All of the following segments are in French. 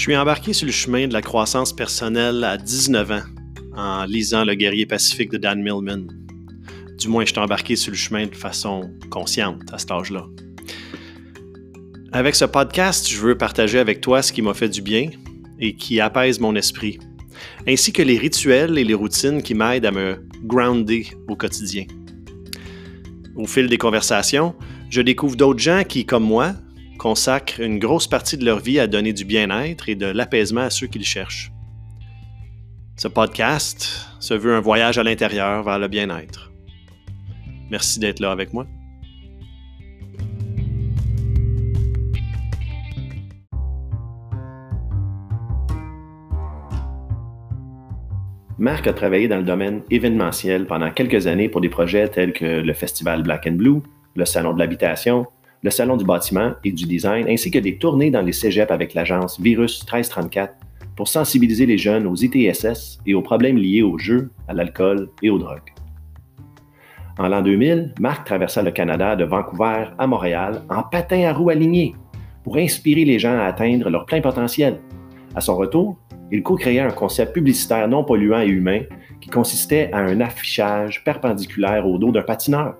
Je suis embarqué sur le chemin de la croissance personnelle à 19 ans en lisant Le guerrier pacifique de Dan Millman. Du moins, je suis embarqué sur le chemin de façon consciente à cet âge-là. Avec ce podcast, je veux partager avec toi ce qui m'a fait du bien et qui apaise mon esprit, ainsi que les rituels et les routines qui m'aident à me grounder au quotidien. Au fil des conversations, je découvre d'autres gens qui, comme moi, consacrent une grosse partie de leur vie à donner du bien-être et de l'apaisement à ceux qui le cherchent. Ce podcast se veut un voyage à l'intérieur vers le bien-être. Merci d'être là avec moi. Marc a travaillé dans le domaine événementiel pendant quelques années pour des projets tels que le Festival Black and Blue, le Salon de l'habitation, le Salon du bâtiment et du design, ainsi que des tournées dans les cégeps avec l'agence Virus 1334 pour sensibiliser les jeunes aux ITSS et aux problèmes liés aux jeux, à l'alcool et aux drogues. En l'an 2000, Marc traversa le Canada de Vancouver à Montréal en patin à roues alignées pour inspirer les gens à atteindre leur plein potentiel. À son retour, il co-créa un concept publicitaire non polluant et humain qui consistait à un affichage perpendiculaire au dos d'un patineur,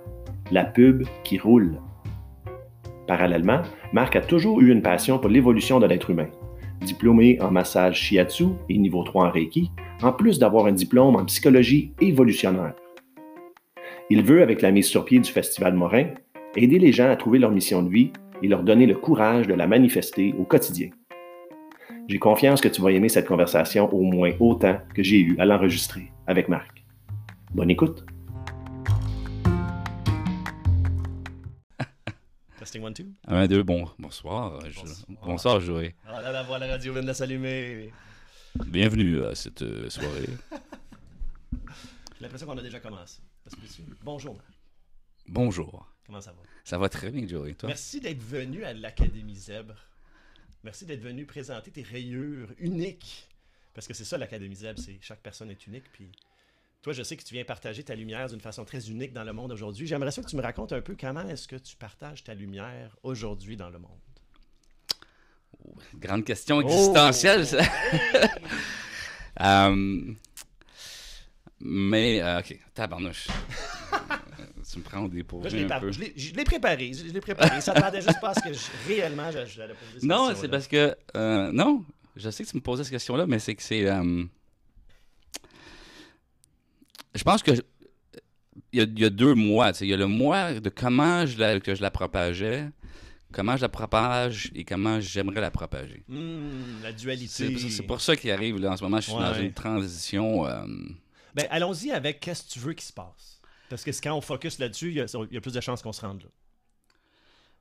la pub qui roule. Parallèlement, Marc a toujours eu une passion pour l'évolution de l'être humain. Diplômé en massage shiatsu et niveau 3 en Reiki, en plus d'avoir un diplôme en psychologie évolutionnaire. Il veut, avec la mise sur pied du Festival Morin, aider les gens à trouver leur mission de vie et leur donner le courage de la manifester au quotidien. J'ai confiance que tu vas aimer cette conversation au moins autant que j'ai eu à l'enregistrer avec Marc. Bonne écoute! Testing one, two. Un, deux, bon, bonsoir. Je- bonsoir, Joël. Ah là là, voilà, la radio vient de s'allumer. Bienvenue à cette euh, soirée. J'ai l'impression qu'on a déjà commencé. Parce que tu- Bonjour. Bonjour. comment ça va? Ça va très bien, Joël. Toi? Merci d'être venu à l'Académie Zèbre. Merci d'être venu présenter tes rayures uniques. Parce que c'est ça l'Académie Zèbre, c'est chaque personne est unique. Puis toi, je sais que tu viens partager ta lumière d'une façon très unique dans le monde aujourd'hui. J'aimerais ça que tu me racontes un peu comment est-ce que tu partages ta lumière aujourd'hui dans le monde. Grande question existentielle, ça. Euh, mais, euh, ok, tabarnouche. Tu me prends au je dépourvu l'ai par- je l'ai- préparé. Je l'ai préparé. Ça demandait juste pas à ce que je- réellement je- j'allais poser cette Non, question-là. c'est parce que. euh, non, je sais que tu me posais cette question-là, mais c'est que c'est. Je pense que. je- Il y, a, il y a deux mois. Il y a le mois de comment je la, que je la propageais, comment je la propage et comment j'aimerais la propager. Hmm, la dualité. c'est pour ça qu'il arrive là, en ce moment. Je suis dans une transition. euh, Ben, allons-y avec qu'est-ce que tu veux qu'il se passe? Parce que quand on focus là-dessus, il y, a- il y a plus de chances qu'on se rende là.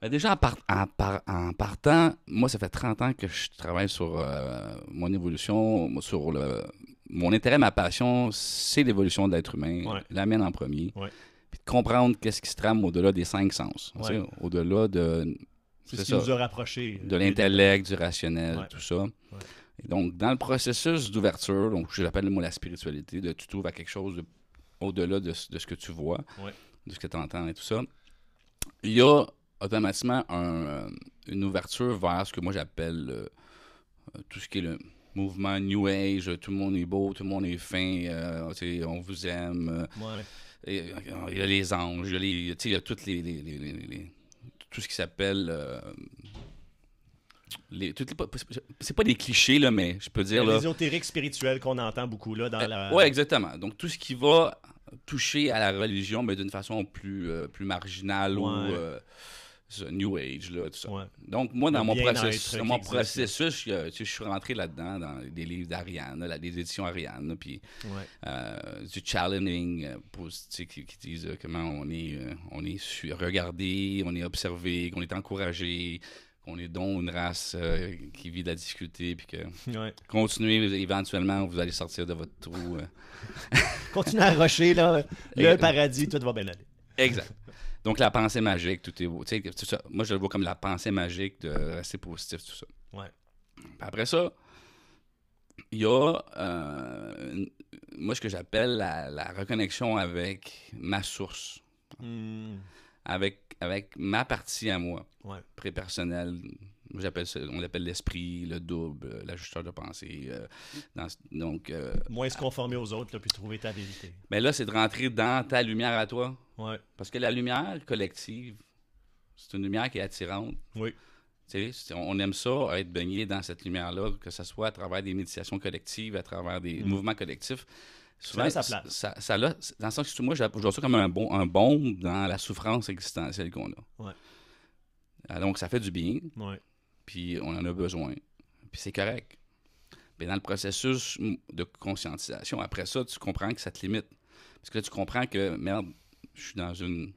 Ben déjà, en, par- en par- en partant, moi, ça fait 30 ans que je travaille sur euh, mon évolution, sur le, mon intérêt, ma passion, c'est l'évolution de l'être humain, Ouais. la mienne en premier. Ouais. Puis de comprendre qu'est-ce qui se trame au-delà des cinq sens, Ouais. au-delà de, C'est ce qui nous a rapprochés. de l'intellect, du rationnel, tout ça. Et donc, dans le processus d'ouverture, donc je l'appelle moi la spiritualité, de tu t'ouvres à quelque chose de- au-delà de, ce- de ce que tu vois, de ce que tu entends et tout ça, il y a automatiquement un, euh, une ouverture vers ce que moi j'appelle euh, euh, tout ce qui est le mouvement New Age, tout le monde est beau, tout le monde est fin, euh, on vous aime, euh, Ouais. et, euh, il y a les anges, il y a, les, il y a toutes les, les- les- les- les- tout ce qui s'appelle euh, les, toutes les- c'est pas des clichés là, mais je peux dire là, L'ésotérique spirituel qu'on entend beaucoup là dans la. euh, ouais, exactement. Donc, tout ce qui va toucher à la religion, mais d'une façon plus, euh, plus marginale ou Ouais. New Age, là, tout ça. Ouais. Donc, moi, dans Le mon, processus, dans mon processus, je suis rentré là-dedans, dans des livres d'Ariane, des éditions Ariane, puis Ouais. euh, du challenging, euh, pour, tu sais, qui, qui disent euh, comment on est, euh, on est regardé, on est observé, qu'on est encouragé, qu'on est donc une race euh, qui vit de la difficulté, puis que Ouais. continuez, éventuellement, vous allez sortir de votre trou. euh. Continue à rocher, là. Le paradis, tout va bien aller. Exact. Donc, la pensée magique, tout est beau. Tout ça, moi, je le vois comme la pensée magique de rester positif, tout ça. Ouais. Après ça, il y a, euh, moi, ce que j'appelle la, la reconnexion avec ma source, Hmm. avec, avec ma partie à moi, Ouais. pré-personnelle, j'appelle ça, on l'appelle l'esprit, le double, l'ajusteur de pensée. euh, dans- donc, euh, Moins se conformer aux autres, là, puis trouver ta vérité. mais là, c'est de rentrer dans ta lumière à toi. Ouais. Parce que la lumière collective, c'est une lumière qui est attirante. Oui. On aime ça, être baigné dans cette lumière-là, que ce soit à travers des méditations collectives, à travers des mouvements collectifs. Souvent, a sa place. Ça, ça l'a- dans le sens que moi, je vois ça comme un, bon, un baume dans la souffrance existentielle qu'on a. Ouais. Ah, donc, ça fait du bien, Ouais. Puis on en a besoin. Puis c'est correct. Mais dans le processus de conscientisation, après ça, tu comprends que ça te limite. Parce que là, tu comprends que, merde, je suis dans une,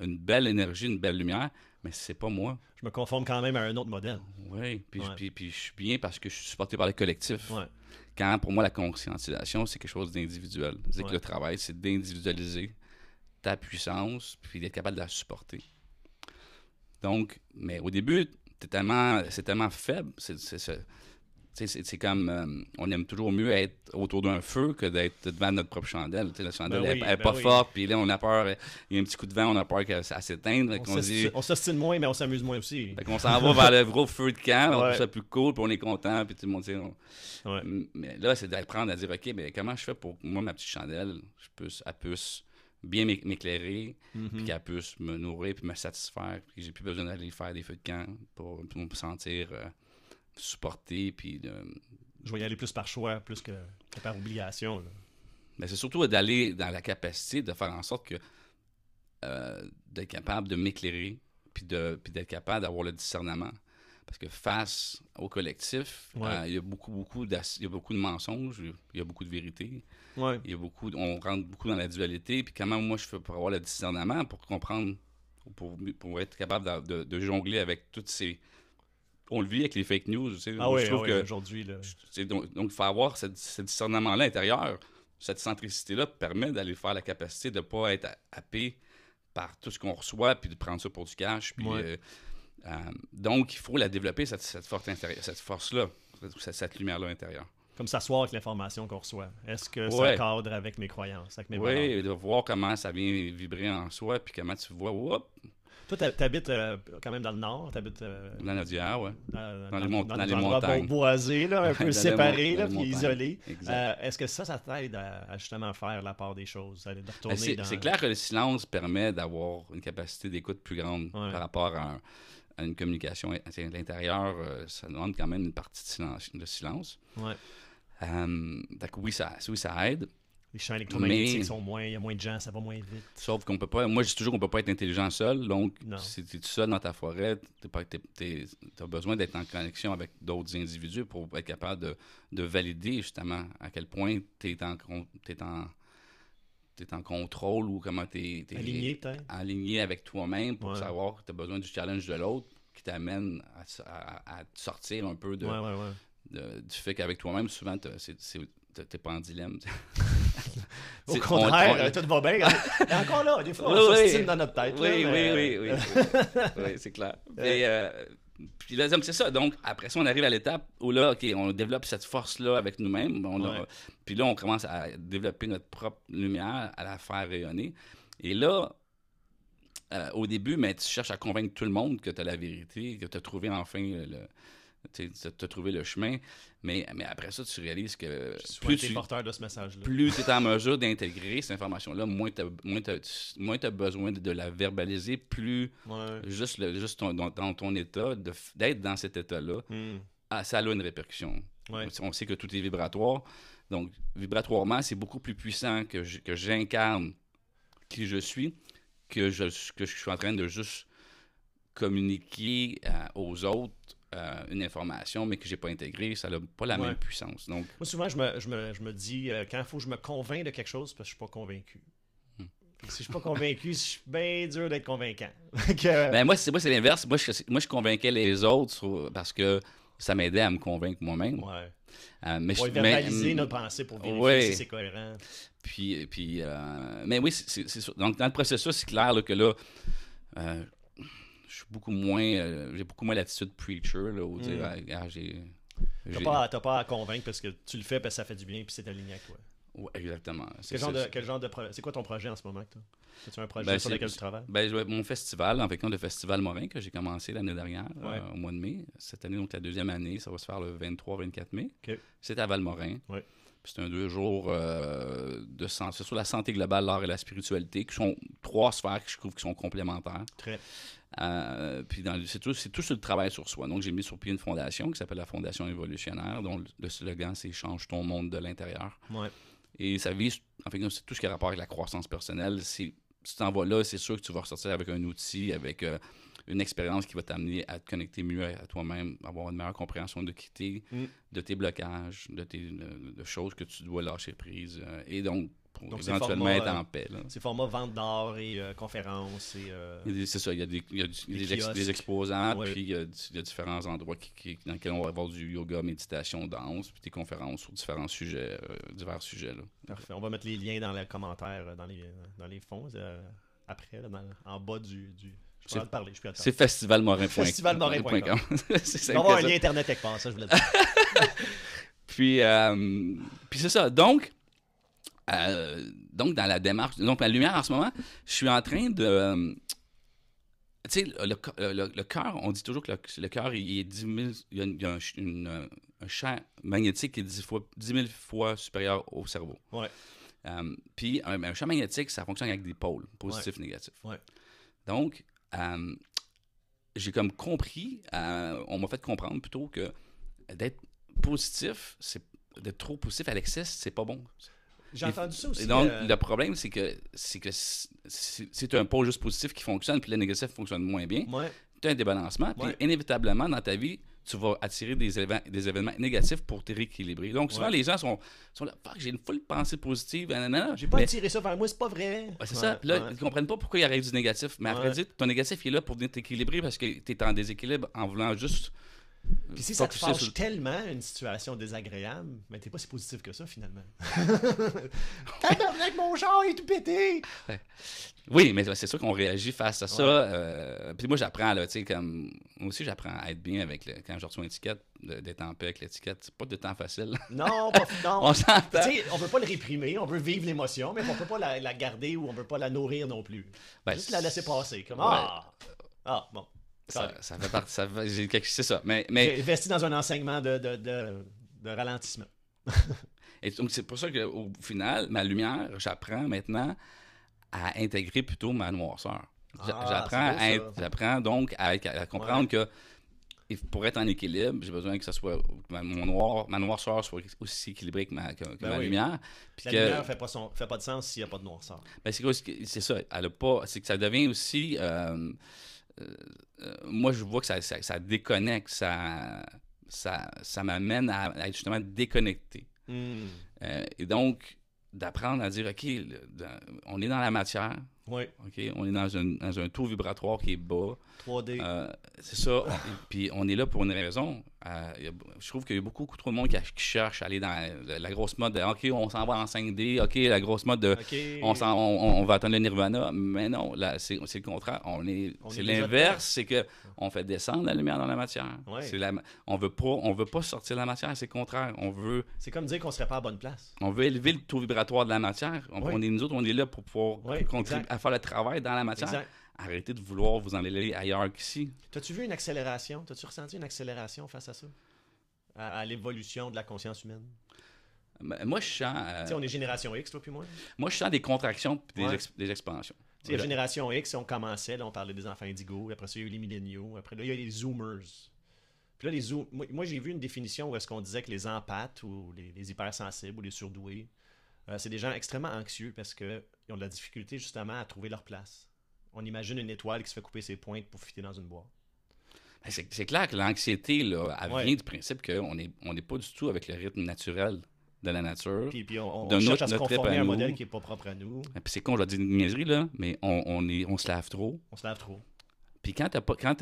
une belle énergie, une belle lumière, mais c'est pas moi. Je me conforme quand même à un autre modèle. Oui, puis, Ouais. puis, puis je suis bien parce que je suis supporté par le collectif. Ouais. Quand pour moi, la conscientisation, c'est quelque chose d'individuel. C'est que le travail, c'est d'individualiser ta puissance, puis d'être capable de la supporter. Donc, mais au début, tellement, c'est tellement faible. C'est, comme, euh, on aime toujours mieux être autour d'un feu que d'être devant notre propre chandelle. La chandelle Ben elle- oui, elle est ben pas oui. forte, puis là, on a peur, il y a un petit coup de vent, on a peur que ça s'éteigne. On s'ostine- dit, on moins, mais on s'amuse moins aussi. fait qu'on s'en va vers le gros feu de camp, on Ouais. trouve ça plus cool, puis on est content, puis tout le monde dit. on- Ouais. Mais là, c'est d'apprendre à dire, OK, mais comment je fais pour que moi, ma petite chandelle, je puisse bien m'é- m'éclairer, Mhm. puis qu'elle puisse me nourrir, puis me satisfaire, puis que j'ai plus besoin d'aller faire des feux de camp pour, pour me sentir euh, supporté, puis de- Je vais y aller plus par choix, plus que, que par obligation. là. Mais c'est surtout d'aller dans la capacité de faire en sorte que euh, d'être capable de m'éclairer, puis de puis d'être capable d'avoir le discernement. Parce que face au collectif, Ouais. euh, il y a beaucoup, beaucoup, d'ass- il y a beaucoup de mensonges, il y a beaucoup de vérités, Ouais. il y a beaucoup, on rentre beaucoup dans la dualité. Puis comment moi je fais pour avoir le discernement, pour comprendre, pour, pour être capable de, de- de jongler avec toutes ces. On le vit avec les fake news. tu sais. Ah oui, je trouve ah oui, que aujourd'hui. là. donc, il faut avoir ce, ce discernement-là intérieur. Cette centricité-là permet d'aller faire la capacité de ne pas être happé par tout ce qu'on reçoit, puis de prendre ça pour du cash. Puis, Ouais. euh, donc, il faut la développer, cette, cette, force cette force-là, cette, cette lumière-là intérieure. Comme s'asseoir avec l'information qu'on reçoit. Est-ce que ça cadre avec mes croyances, avec mes? Oui, de voir comment ça vient vibrer en soi, puis comment tu vois, Toi, t'hab- t'habites euh, quand même dans le nord, t'habites euh, dans la dière, ouais. dans, Dans les dans les montagnes. boisés, là, un peu là, les puis. Euh, Est-ce que ça, ça t'aide à, à justement faire la part des choses, à- de Ben, retourner c'est clair que le silence permet d'avoir une capacité d'écoute plus grande Ouais. par rapport à, un- à une communication à l'intérieur. euh, ça demande quand même une partie de silence. De silence. Ouais. Euh, donc oui, ça, oui, ça aide. Les champs électromagnétiques Mais- sont moins... Il y a moins de gens, ça va moins vite. Sauf qu'on peut pas. Moi, je dis toujours qu'on peut pas être intelligent seul. Donc, Non. si tu es tout seul dans ta forêt, tu as besoin d'être en connexion avec d'autres individus pour être capable de, de valider justement à quel point tu es en, t'es en, t'es en contrôle ou comment tu es, Aligné, avec toi-même pour Ouais. savoir que tu as besoin du challenge de l'autre qui t'amène à, à- à te sortir un peu de, Ouais, ouais, ouais. de- du fait qu'avec toi-même, souvent, t'es pas en dilemme. Au contraire, on- on- euh, tout va bien. Et encore là, des fois, on Oui, dans notre tête. Oui, là, oui, mais- oui, oui, oui, oui, c'est clair. Mais, euh, puis là, c'est ça. Donc, après ça, on arrive à l'étape où là, OK, on développe cette force-là avec nous-mêmes. Ouais. Puis là, on commence à développer notre propre lumière, à la faire rayonner. Et là, euh, au début, mais tu cherches à convaincre tout le monde que tu as la vérité, que tu as trouvé enfin le. Tu as trouvé le chemin. Mais, mais après ça, tu réalises que plus tu, porteur de ce message-là. plus tu es en mesure d'intégrer cette information-là, moins tu as, besoin de, de la verbaliser, plus Ouais. juste, le, juste ton- dans, dans ton état, d'être dans cet état-là, Hmm. ah, ça a une répercussion. Ouais. On sait que tout est vibratoire. Donc, vibratoirement, c'est beaucoup plus puissant que j'incarne qui je suis que je, que je suis en train de juste communiquer euh, aux autres euh, une information, mais que j'ai pas intégrée. Ça n'a pas la Ouais. même puissance. Donc, Moi, souvent, je me, je me, je me dis, euh, quand il faut que je me convainc de quelque chose, parce que je suis pas convaincu. Hmm. Si je suis pas convaincu, je suis bien dur d'être convaincant. Que- Ben moi, c'est moi c'est l'inverse. Moi je, moi, je convainquais les autres sur- parce que ça m'aidait à me convaincre moi-même. ouais. Euh, mais je- verbaliser mais, notre pensée pour vérifier ouais. si c'est cohérent. Puis, puis euh, mais oui, c'est- c'est. Donc, dans le processus, c'est clair là, que là, euh, je suis beaucoup moins, euh, j'ai beaucoup moins l'attitude preacher, là, où dire, Mm. ah, j'ai... T'as pas, à- t'as pas à convaincre parce que tu le fais parce que ça fait du bien puis c'est aligné avec toi. Ouais, exactement. C'est Quel genre de, quel genre de pro- C'est quoi ton projet en ce moment, toi? C'est-tu un projet Ben, sur lequel tu travailles? Ben, mon festival, en fait, le Festival Morin, que j'ai commencé l'année dernière, Ouais. euh, au mois de mai. Cette année, donc la deuxième année, ça va se faire le 23-24 mai. C'est à Valmorin. Ouais. C'est un deux jours euh, de santé, c'est sur la santé globale, l'art et la spiritualité, qui sont trois sphères que je trouve qui sont complémentaires. Très. Euh, puis c'est tout, c'est tout sur le travail sur soi. Donc j'ai mis sur pied une fondation qui s'appelle la Fondation Évolutionnaire, dont le, slogan c'est Change ton monde de l'intérieur. Ouais. Et ça vise, en fait, c'est tout ce qui a rapport avec la croissance personnelle. Si tu t'en vas là, c'est sûr que tu vas ressortir avec un outil, avec euh, une expérience qui va t'amener à te connecter mieux à, à toi-même, avoir une meilleure compréhension de qui t'es, Mm. de tes blocages, de, tes, de, de choses que tu dois lâcher prise. euh, et donc, pour Donc, éventuellement format, être euh, en paix. là. C'est format vente d'art et euh, conférences et. euh, C'est ça, il y a des, il y a du- Des des, ex- kiosques. des exposants, Ouais. puis il y, a, il y a différents endroits qui, qui- dans lesquels on va avoir du yoga, méditation, danse, puis des conférences sur différents sujets, euh, divers sujets. Là. Parfait. On va mettre les liens dans les commentaires, euh, dans les, dans les fonds, euh, après, là, dans- en bas du. du... Je parler. Je C'est festivalmorin.com. Festivalmorin.com. c'est avoir un lien Internet quelque part, ça, je voulais dire. Puis, euh, puis c'est ça. Donc, euh, donc, dans la démarche, donc la lumière en ce moment, je suis en train de. euh, tu sais, le, cœur, on dit toujours que le, le cœur, il, est 10 000, il y a, une, euh, un champ magnétique qui est 10, fois, 10 000 fois supérieur au cerveau. Ouais. Euh, puis un, un champ magnétique, ça fonctionne avec des pôles, positifs, négatifs. Ouais. Donc, euh, j'ai comme compris, on m'a fait comprendre plutôt que d'être positif, c'est d'être trop positif à l'excès, c'est pas bon. J'ai entendu ça aussi. Et donc, euh, le problème, c'est que c'est que un pôle juste positif qui fonctionne, puis le négatif fonctionne moins bien, ouais. tu as un débalancement, puis Ouais. inévitablement, dans ta vie, tu vas attirer des, événements, des événements négatifs pour te rééquilibrer. Donc, souvent, Ouais. les gens sont, sont là, fuck, j'ai une foule pensée positive. J'ai pas Mais- tiré ça vers moi, c'est pas vrai. Ouais, c'est ça. Puis là, ils comprennent pas pourquoi il arrive du négatif. Mais après, ton négatif il est là pour venir t'équilibrer parce que tu es en déséquilibre en voulant juste. Puis si ça te fâche sur- tellement une situation désagréable, mais t'es pas si positif que ça finalement. Tabarnak, mon genre est tout pété! Oui, mais c'est sûr qu'on réagit face à ça. Ouais. euh, Puis moi, j'apprends, là, tu sais, comme. Moi aussi, j'apprends à être bien avec. Le... Quand je reçois une étiquette, d'être en paix avec l'étiquette. C'est pas de temps facile. Non, pas, non. On s'entend. Tu sais, on veut pas le réprimer, on veut vivre l'émotion, mais on peut pas la, la garder ou on veut pas la nourrir non plus. Ben, Juste la laisser passer. Comme, Ouais. ah! Ah, bon. Ça, ça fait partie. Ça fait- C'est ça. Mais, mais J'ai investi dans un enseignement de, de, de, de ralentissement. Et donc, c'est pour ça qu'au final, ma lumière, j'apprends maintenant à intégrer plutôt ma noirceur. Ah, j'apprends, à être- j'apprends donc à, comprendre que pour être en équilibre, j'ai besoin que ça soit que ma, mon noir, ma noirceur soit aussi équilibrée que ma, que, que Ben ma oui. lumière. Puis La que- lumière fait pas, son, fait pas de sens s'il n'y a pas de noirceur. ben, c'est, quoi, c'est ça, elle a pas, c'est que ça devient aussi, euh, moi je vois que ça, ça, ça déconnecte, ça, ça, ça m'amène à, à être justement déconnecté. Hmm. Euh, et donc, d'apprendre à dire, OK, le- on est dans la matière, Oui, OK, on est dans un, dans un taux vibratoire qui est bas. 3D. Euh, c'est ça. puis on est là pour une raison. Euh, je trouve qu'il y a beaucoup trop de monde qui, qui cherche à aller dans la, la grosse mode de OK, on s'en va en 5D, OK, la grosse mode de on, on, on va attendre le nirvana. Mais non, c'est, c'est le contraire. On est, On c'est l'inverse, c'est que on fait descendre la lumière dans la matière. Ouais. C'est la, on veut pas, on veut pas sortir de la matière, c'est le contraire. On veut C'est comme dire qu'on serait pas à bonne place. on veut élever le taux vibratoire de la matière. On, Oui. est, nous autres, on est là pour pouvoir Oui, contribuer. À faire le travail dans la matière. Exact. Arrêtez de vouloir vous en aller ailleurs qu'ici. T'as-tu vu une accélération? T'as-tu ressenti une accélération face à ça? À, à l'évolution de la conscience humaine? Moi, je sens, euh, Tu sais, on est génération X, toi puis moi. moi, je sens des contractions et des, Ouais. ex- des expansions. La génération X, on commençait, là, on parlait des enfants indigos, après ça, il y a eu les milléniaux, après là, il y a les zoomers. Puis là, les zoom... moi, moi, j'ai vu une définition où est-ce qu'on disait que les empathes ou les, les hypersensibles ou les surdoués, euh, c'est des gens extrêmement anxieux parce qu'ils ont de la difficulté justement à trouver leur place. On imagine une étoile qui se fait couper ses pointes pour fitter dans une boîte. Ben, C'est clair que l'anxiété, là, elle Ouais. vient du principe qu'on n'est on pas du tout avec le rythme naturel de la nature. Puis, puis on, on cherche notre- à se conformer à un modèle qui n'est pas propre à nous. Et Puis c'est con, je dire une niaiserie, là, mais on, on, est, on se lave trop. On se lave trop. Puis quand pas, quand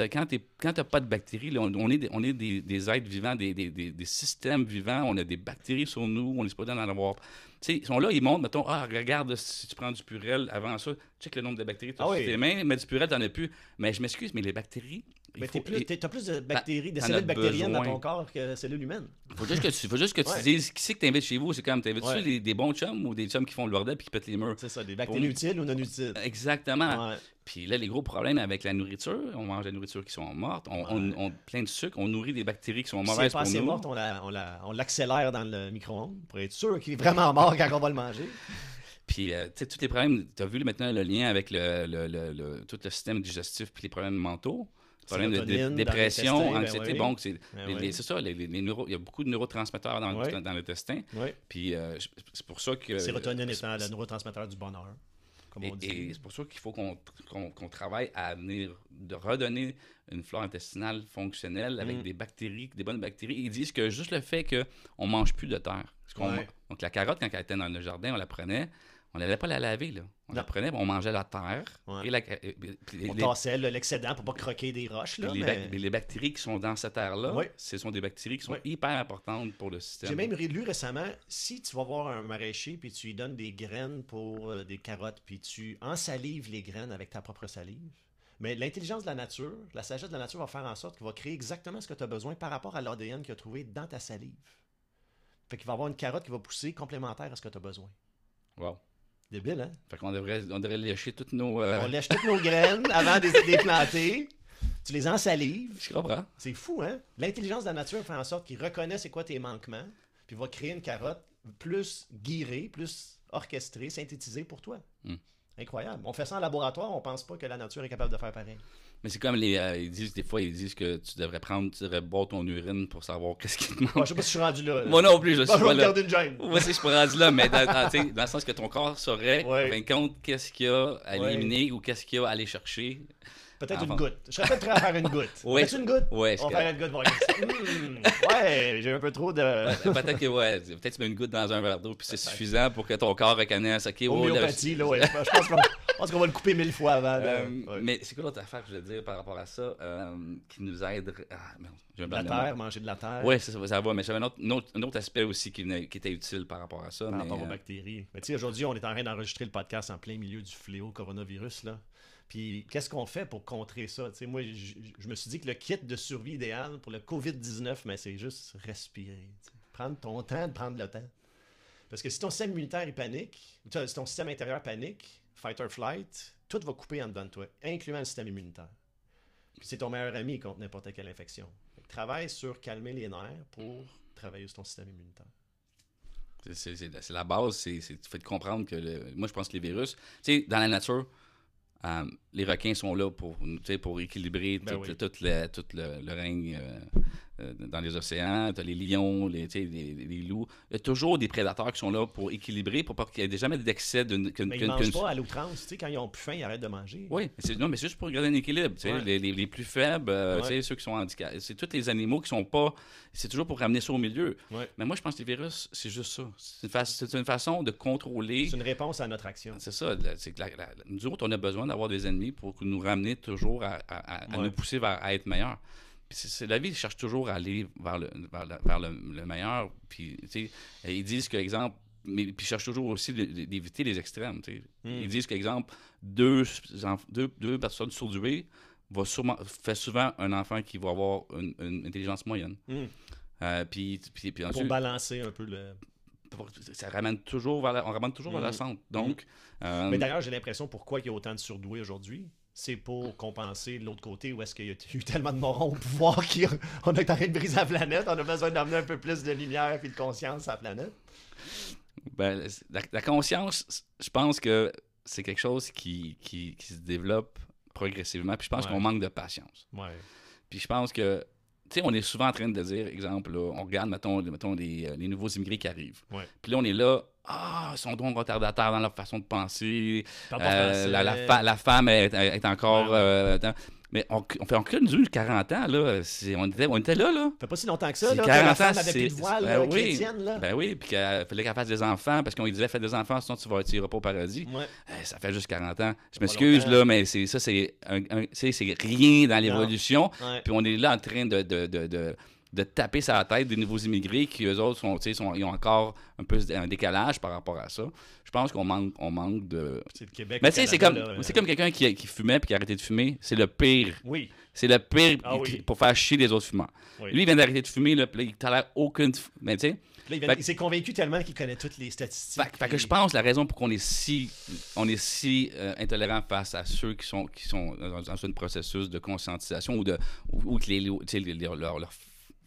t'as pas de bactéries, là, on, on est, des, on est des, des êtres vivants, des, des, systèmes vivants, on a des bactéries sur nous, on est supposé en avoir. Tu ils sont là, ils montrent, mettons, ah, regarde si tu prends du purel avant ça, check le nombre de bactéries que tu as Ah sur oui. tes mains, mais du purel, t'en as plus. Mais je m'excuse, mais les bactéries Mais t'es plus, t'as plus de bactéries, de cellules bactériennes dans besoin. ton corps que de cellules humaines. faut juste que tu, faut juste que tu Ouais. dises qui c'est que t'invites chez vous? C'est comme, t'invites-tu Ouais. des, des bons chums ou des chums qui font le bordel puis qui pètent les murs? C'est ça, des bactéries utiles ou non utiles. Exactement. Ouais. Puis là, les gros problèmes avec la nourriture, on mange de la nourriture qui sont mortes, on, on- on- plein de sucre, on nourrit des bactéries qui sont Si est mauvaises pas pour assez nous. morte, on la- on la- l'accélère dans le micro-ondes pour être sûr qu'il est vraiment mort quand on va le manger. Puis, euh, tu sais, tous les problèmes, tu as vu maintenant le lien avec le, le- le- le- tout le système digestif puis les problèmes mentaux? Problèmes de, dépression, ben anxiété. oui. Bon, c'est Ben oui. ça, les- les- les neuro- il y a beaucoup de neurotransmetteurs dans, le- dans l'intestin. Oui. Puis, euh, c'est pour ça que. Sérotonine étant le neurotransmetteur du bonheur, comme Et, on dit. et c'est pour ça qu'il faut qu'on qu'on travaille à venir de redonner une flore intestinale fonctionnelle avec Mm. des bactéries, des bonnes bactéries. Ils disent que juste le fait qu'on mange plus de terre. Parce qu'on- Ouais. Donc la carotte, quand elle était dans le jardin, on la prenait, on n'allait pas la laver. Là. On la Non. prenait, on mangeait la terre. Ouais. Et la- et- puis les, On les- tassait l'excédent pour pas croquer des roches. Là, les mais les bactéries qui sont dans cette terre-là, ce sont des bactéries qui sont hyper importantes pour le système. J'ai même lu récemment, si tu vas voir un maraîcher puis tu lui donnes des graines pour euh, des carottes puis tu ensalives les graines avec ta propre salive, mais l'intelligence de la nature, la sagesse de la nature va faire en sorte qu'il va créer exactement ce que tu as besoin par rapport à l'ADN qu'il a trouvé dans ta salive. Fait qu'il va avoir une carotte qui va pousser complémentaire à ce que tu as besoin. Wow. Débile, hein? Fait qu'on devrait, on devrait lécher toutes nos... euh, On lèche toutes nos graines avant de les planter. Tu les ensalives. Je comprends. C'est fou, hein? L'intelligence de la nature fait en sorte qu'il reconnaît c'est quoi tes manquements, puis va créer une carotte plus guirée, plus orchestrée, synthétisée pour toi. Hmm. Incroyable. On fait ça en laboratoire, on pense pas que la nature est capable de faire pareil. Mais c'est comme les. euh, ils disent des fois, ils disent que tu devrais prendre, tu devrais boire ton urine pour savoir qu'est-ce qui te manque. Moi, je sais pas si je suis rendu là. là. Moi non plus, je suis je vais pas là. une gêne. Moi aussi, je suis pas rendu là, mais dans, dans- le sens que ton corps saurait, Ouais. en fin de compte, qu'est-ce qu'il y a à Ouais. éliminer ou qu'est-ce qu'il y a à aller chercher. Peut-être une goutte. Je serais peut-être prêt à faire une goutte. Ouais. Fais-tu une goutte? Ouais, On va faire une goutte. pour. Hmm, ouais, j'ai un peu trop de. peut-être que, ouais, peut-être que tu mets une goutte dans un verre d'eau, puis c'est suffisant pour que ton corps reconnaisse, OK, oh, là, Homéopathie, là, ouais. Je pense pense qu'on va le couper mille fois avant. de- Euh, ouais. Mais c'est quoi l'autre affaire que je veux dire par rapport à ça euh, qui nous aide ah, merde, la terre, manger de la terre. Oui, ça, ça va, mais j'avais un autre, un aspect aussi qui, était utile par rapport à ça. par mais, rapport aux euh, bactéries. Mais tu sais, aujourd'hui, on est en train d'enregistrer le podcast en plein milieu du fléau coronavirus, là. Puis, qu'est-ce qu'on fait pour contrer ça? Moi, je, je me suis dit que le kit de survie idéal pour le COVID-19, mais c'est juste respirer. Prendre ton temps de prendre le temps. Parce que si ton système immunitaire il panique, si ton système intérieur panique, fight or flight, tout va couper en dedans de toi, incluant le système immunitaire. Puis c'est ton meilleur ami contre n'importe quelle infection. Que travaille sur calmer les nerfs pour travailler sur ton système immunitaire. C'est- la- base, c'est tu fais de comprendre que le- moi je pense que les virus, tu sais, dans la nature, euh, les requins sont là pour, pour équilibrer Ben tout, oui. tout le, tout le, le règne euh, dans les océans. Tu as les lions, les, loups. Il y a toujours des prédateurs qui sont là pour équilibrer, pour pas qu'il y ait jamais d'excès d'une. Mais ils mangent pas à l'outrance. Quand ils ont plus faim, ils arrêtent de manger. Oui, mais c'est, non, mais c'est juste pour garder un équilibre. Ouais. Les, les- les plus faibles, euh, Ouais. ceux qui sont handicapés. C'est tous les animaux qui sont pas. C'est toujours pour ramener ça au milieu. Ouais. Mais moi, je pense que les virus, c'est juste ça. C'est une, fa- c'est une façon de contrôler. C'est une réponse à notre action. C'est ça. la- que la- la- nous autres, on a besoin d'avoir des ennemis pour nous ramener toujours à, à- à- à Ouais. nous pousser vers à être meilleurs. C'est, la vie cherche toujours à aller vers le, vers le, vers le- le meilleur. Puis, sais, ils disent que, exemple, mais puis ils cherchent toujours aussi d'éviter les extrêmes. tu sais. Mm. Ils disent qu'exemple, deux, deux, deux personnes surdouées va sûrement, fait souvent un enfant qui va avoir une, une intelligence moyenne. Mm. Euh, puis, puis, puis Pour ensuite, balancer un peu le. pour- ça ramène toujours vers la- on ramène toujours vers la Mhm. centre. Donc, euh, Mais d'ailleurs, j'ai l'impression pourquoi il y a autant de surdoués aujourd'hui? C'est pour compenser l'autre côté où est-ce qu'il y a eu tellement de morons au pouvoir qu'on est en train de briser la planète. On a besoin d'amener un peu plus de lumière et de conscience à la planète. Ben, la, la conscience, je pense que c'est quelque chose qui, qui, qui se développe progressivement. Puis je pense Ouais. qu'on manque de patience. Ouais. Puis je pense que, tu sais, on est souvent en train de dire, exemple, là, on regarde, mettons, mettons les, euh, les nouveaux immigrés qui arrivent. Ouais. Puis là, on est là, ah, ils sont donc retardataires dans leur façon de penser. Euh, la, la, fa- la femme est, est encore. Ouais, euh, dans- mais on, on fait encore une 40 ans, là. On était, on était là, là. Ça fait pas si longtemps que ça, là, que 40 la ans, c'est- de voile ben là, oui. Là. Ben oui, puis qu'il fallait qu'elle fasse des enfants parce qu'on lui disait fais des enfants, sinon tu vas tu iras pas au paradis. Ouais. Ça fait juste 40 ans. Je m'excuse, là, mais c'est, ça, c'est, rien dans l'évolution. Puis on est là en train de, de, de, de, de taper sur la tête des nouveaux immigrés qui, eux autres, sont, sont- ils ont encore un peu un décalage par rapport à ça. Je pense qu'on manque, on manque de... C'est le Québec. Mais tu sais, c'est comme, c'est euh, comme quelqu'un qui, qui fumait puis qui a arrêté de fumer. C'est le pire. Oui. C'est le pire Ah oui. pour faire chier les autres fumeurs. oui. Lui, il vient d'arrêter de fumer, là, puis il tolère aucune... Mais tu sais... Là, il, vient- s'est convaincu tellement qu'il connaît toutes les statistiques. Fait, fait que je pense la raison pour qu'on est si on est si euh, intolérant face à ceux qui sont qui sont dans, dans un processus de conscientisation ou de ou, ou que les, leur- leur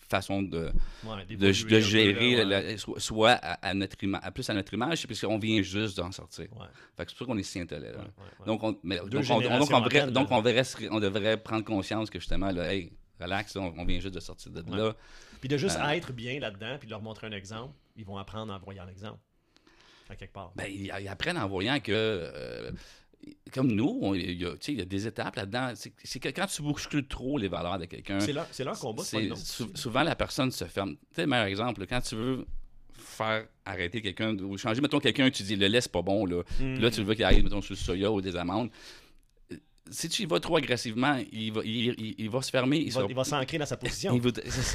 façon de, Ouais, de, gérer la- ouais. soit- à, à notre image, à plus à notre image, puisqu'on vient juste d'en sortir. Ouais, Fait que c'est pour ça qu'on est si intolérant. Donc, on, mais, donc, on, donc, devrait, donc on, on prendre conscience que justement, là, hey, relax, on, on vient juste de sortir de là. Puis de juste Euh, être bien là-dedans, puis de leur montrer un exemple, ils vont apprendre en voyant l'exemple. À quelque part. Ben, ils, ils apprennent en voyant que, euh, comme nous, il y, a, y des étapes là-dedans. C'est que quand tu bouscules trop les valeurs de quelqu'un, c'est leur, combat, c'est sou- souvent la personne se ferme. Tu sais, meilleur exemple, quand tu veux faire arrêter quelqu'un ou changer, mettons quelqu'un, tu dis le lait, c'est pas bon, là. Hmm. Puis là, tu veux qu'il aille, mettons, sur le soya ou des amandes. Si tu y vas trop agressivement, il va, il, il- il va se fermer. Il, va, s'ancrer dans sa position.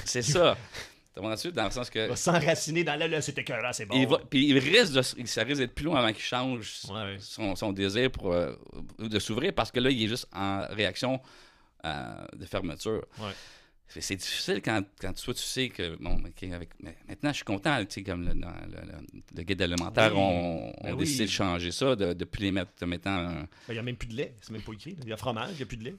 c'est ça. T'as? Dans le sens que. Il va s'enraciner dans là, là c'était écœurant, c'est bon. Il va, puis il risque de, ça risque d'être plus long avant qu'il change Ouais, son, son désir pour, euh, de s'ouvrir parce que là, il est juste en réaction euh, de fermeture. Ouais. C'est- C'est difficile quand, quand toi, tu sais que. Bon, avec, mais maintenant, je suis content, tu sais, comme le, le, le- le guide alimentaire, Oui. on, on Ben a décidé oui. de changer ça, de ne plus les mettre, de mettre en. Ben, il n'y a même plus de lait, c'est même pas écrit. Il y a fromage, il n'y a plus de lait.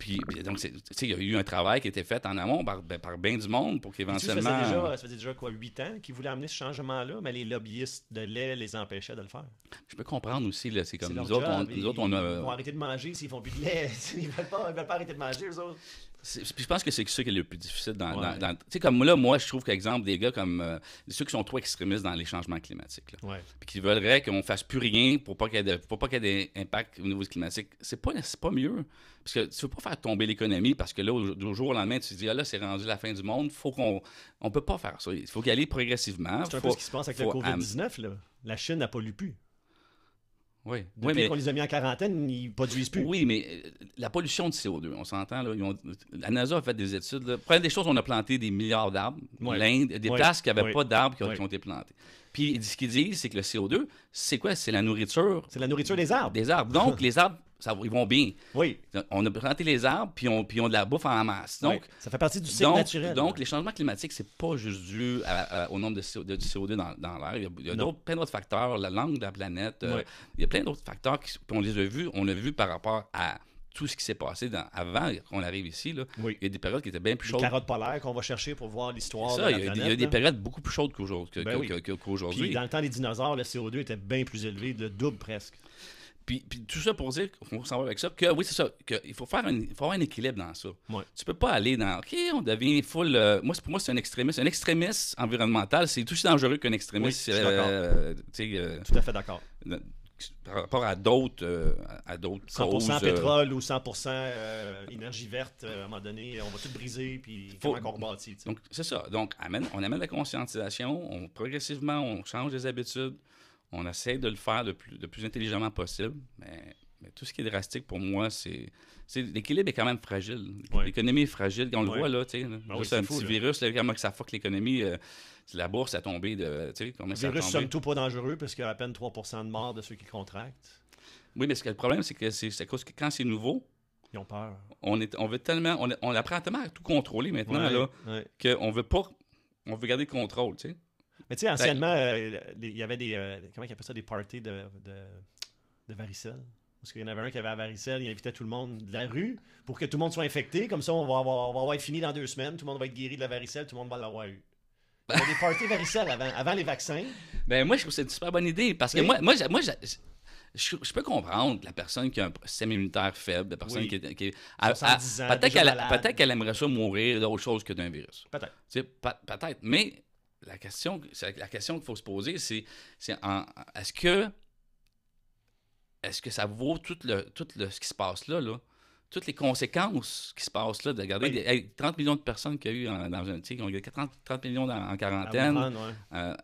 Puis, puis donc, il y a eu un travail qui a été fait en amont par, ben, par bien du monde pour sais, Ça qu'éventuellement. faisait, déjà, ça faisait déjà quoi, 8 ans qu'ils voulaient amener ce changement-là, mais les lobbyistes de lait les empêchaient de le faire. Je peux comprendre aussi, là, c'est comme nous autres, on, nous autres, on a. ils vont arrêter de manger s'ils font plus de lait. ils veulent pas, ils veulent pas arrêter de manger, eux autres. Puis je pense que c'est ça qui est le plus difficile dans. Ouais. dans- dans- tu sais, comme là, moi, je trouve qu'exemple, des gars comme euh, ceux qui sont trop extrémistes dans les changements climatiques, là, Ouais. puis qui voudraient qu'on fasse plus rien pour pas qu'il y ait de- pour pas qu'il y ait d'impact au niveau climatique, c'est pas, pas mieux. Parce que tu veux pas faire tomber l'économie parce que là, au, du jour au lendemain, tu te dis, ah là, c'est rendu la fin du monde, faut qu'on. On peut pas faire ça. Il faut y aller progressivement. C'est un faut- peu ce qui se passe avec le am- COVID-19. là. La Chine n'a pas lu plus. Oui, Depuis oui, mais. qu'on les a mis en quarantaine, ils produisent plus. Oui, mais euh, la pollution de CO2, on s'entend. Là, ils ont- la NASA a fait des études. Là. Première des choses, on a planté des milliards d'arbres. L'Inde, des Ouais. places qui n'avaient pas d'arbres qui, ont- Ouais. qui ont été plantés. Puis ce qu'ils disent, c'est que le CO2, c'est quoi? C'est la nourriture C'est la nourriture des arbres. des arbres. Donc, les arbres, ça, ils vont bien. Oui. On a planté les arbres, puis on, puis on de la bouffe en masse. Donc, ça fait partie du cycle donc, naturel. donc, les changements climatiques, c'est pas juste dû à- à- au nombre de, CO, de- du CO2 dans, dans l'air. Il y a, il y a Non. d'autres- plein d'autres facteurs, la langue de la planète. euh. Il y a plein d'autres facteurs qui, puis on les a vus. On l'a vu par rapport à tout ce qui s'est passé dans- avant qu'on arrive ici. Là. Oui. Il y a des périodes qui étaient bien plus Les chaudes. carottes polaires qu'on va chercher pour voir l'histoire de la il y a, planète. il y a des périodes beaucoup plus chaudes qu'aujourd'hui. Ben que- oui. que- que- Puis qu'aujourd'hui. dans le temps des dinosaures, le CO2 était bien plus élevé, le double presque. Puis, puis tout ça pour dire qu'on s'en va avec ça, que oui, c'est ça, qu'il faut faire un, il faut avoir un équilibre dans ça. Ouais. Tu peux pas aller dans OK, on devient full. euh, moi, pour moi, c'est un extrémiste. Un extrémiste environnemental, c'est tout aussi dangereux qu'un extrémiste. Oui, je suis euh, euh, Tout à fait d'accord. par rapport à d'autres euh, à d'autres 100% causes, euh, pétrole ou 100% euh, énergie verte, à un moment donné, on va tout briser, puis Faut- comment rebâtit. Donc, c'est ça. Donc, amène, on amène la conscientisation, on, progressivement, on change les habitudes, on essaie de le faire le plus, le plus intelligemment possible, mais, mais tout ce qui est drastique, pour moi, c'est... L'équilibre est quand même fragile. Ouais. L'économie est fragile, on le voit là, tu sais. Ben oui, un fou, petit là. virus, là, comment que ça fuck l'économie, euh, la bourse a tombé de... Le virus, somme tout, pas dangereux, parce qu'il y a à peine 3% de morts de ceux qui contractent. Oui, mais ce que le problème, c'est que c'est c'est à cause que quand c'est nouveau, Ils ont peur. on, est, on veut tellement... On, on apprend tellement à tout contrôler maintenant, Ouais, là, ouais. qu'on veut pas... On veut garder le contrôle, tu sais. Mais tu sais, anciennement, euh, il y avait des. euh, comment ils appellent ça Des parties de, de, de varicelle? Parce qu'il y en avait un qui avait la varicelle, il invitait tout le monde de la rue pour que tout le monde soit infecté. Comme ça, on va avoir, on va avoir fini dans deux semaines. Tout le monde va être guéri de la varicelle, tout le monde va l'avoir eu. Il y avait des parties varicelle avant, avant les vaccins. Ben moi, je trouve que c'est une super bonne idée. Parce que Oui. moi, moi, je, je peux comprendre la personne qui a un système immunitaire faible, la personne Oui. qui qui est- à- 70 à- ans, peut-être qu'elle malade. peut-être qu'elle aimerait ça mourir d'autre chose que d'un virus. Peut-être. Tu sais, pe- peut-être. Mais la question, la question qu'il faut se poser, c'est est-ce que est-ce que ça vaut tout le tout le, ce qui se passe là, là? Toutes les conséquences qui se passent là, de regarder Oui. des- hey, 30 millions de personnes qu'il y a eu en- dans un. qui ont eu 30, 30 millions dans- en quarantaine. Ouais. Euh,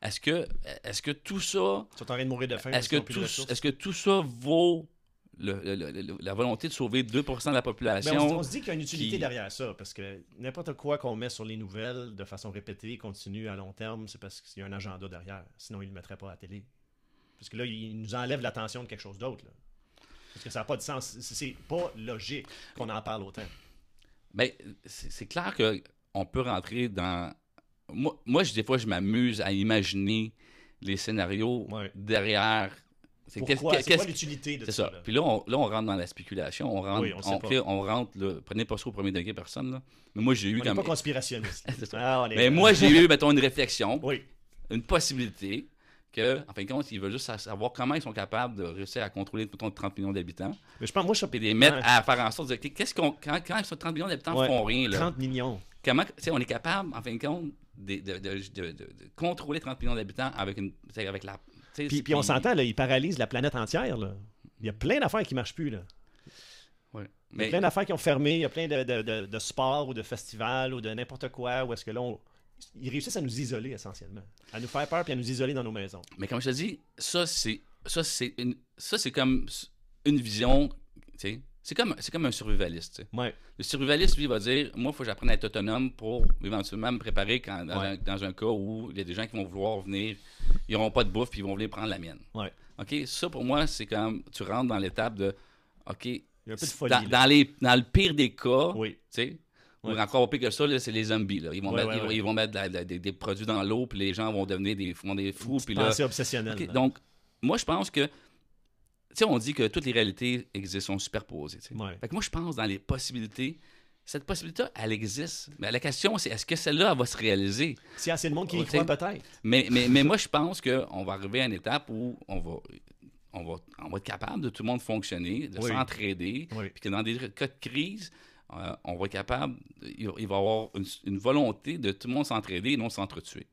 est-ce que, est que tout ça, Ils sont en train de mourir de faim. est-ce que, tout, est-ce que tout ça vaut le- le- le- la volonté de sauver 2% de la Ben, population. on, se- on se dit qu'il y a une utilité qui- derrière ça, parce que n'importe quoi qu'on met sur les nouvelles de façon répétée, continue à long terme, c'est parce qu'il y a un agenda derrière. Sinon, ils ne le mettraient pas à la télé. Parce que là, ils nous enlèvent l'attention de quelque chose d'autre. Parce que ça n'a pas de sens. C'est pas logique qu'on en parle autant. Ben, c'est clair qu'on peut rentrer dans. Moi, moi des fois, je m'amuse à imaginer les scénarios Ouais. derrière. C'est Pourquoi? Quoi l'utilité de C'est ça? là? Puis là on, là, on rentre dans la spéculation. On rentre, Oui, on on, pas. fait- on rentre là, prenez pas ça au premier degré, personne. Là. Mais moi, j'ai eu n'est comme. pas conspirationniste. Ah, est- Mais moi, j'ai eu, mettons, une réflexion, Oui. une possibilité que, en fin de compte, ils veulent juste savoir comment ils sont capables de réussir à contrôler mettons, 30 millions d'habitants. Mais je pense, moi, je Puis les mettre à faire en sorte de dire, qu'est-ce qu'on. Quand, quand ils sont 30 millions d'habitants Ouais. font rien, là? 30 millions. comment tu sais, on est capable, en fin de compte, de, de- de- de- de- de contrôler 30 millions d'habitants avec, une, avec la. Puis, puis on s'entend, là, ils paralysent la planète entière. Là. Il y a plein d'affaires qui ne marchent plus. Là. Ouais. Il y a Mais, plein d'affaires qui ont fermé, il y a plein de, de, de- de sports ou de festivals ou de n'importe quoi où est-ce que là, on- ils réussissent à nous isoler essentiellement. À nous faire peur puis à nous isoler dans nos maisons. mais comme je te dis, ça, c'est ça c'est une, ça, c'est comme une vision. tu sais, C'est comme, c'est comme un survivaliste. tu sais. Ouais. Le survivaliste, lui, va dire Moi, il faut que j'apprenne à être autonome pour éventuellement me préparer quand, dans, Ouais. un, dans un cas où il y a des gens qui vont vouloir venir, ils n'auront pas de bouffe, puis ils vont venir prendre la mienne. Ouais. OK? Ça, pour moi, c'est comme tu rentres dans l'étape de OK. Il y a un peu de folie. Dans, les, dans le pire des cas, Oui. tu sais, ou Ouais. encore pire que ça, c'est les zombies. Là. Ils, vont mettre, ils, vont- ils vont mettre la- la- des, des produits dans l'eau, puis les gens vont devenir des, font des fous. Puis là, obsessionnelle. Donc, moi, je pense que, sais, on dit que toutes les réalités existent, sont superposées. Ouais. Fait que moi, je pense dans les possibilités. Cette possibilité, elle existe. Mais la question, c'est est-ce que celle-là, elle va se réaliser? S'il y a assez de monde qui y croit, peut-être. Mais, mais, mais moi, je pense qu'on va arriver à une étape où on va, on, va, on va être capable de tout le monde fonctionner, de Oui. s'entraider, Oui. puis que dans des cas de crise, euh, on va être capable, il, il va y avoir une, une volonté de tout le monde s'entraider et non s'entretuer.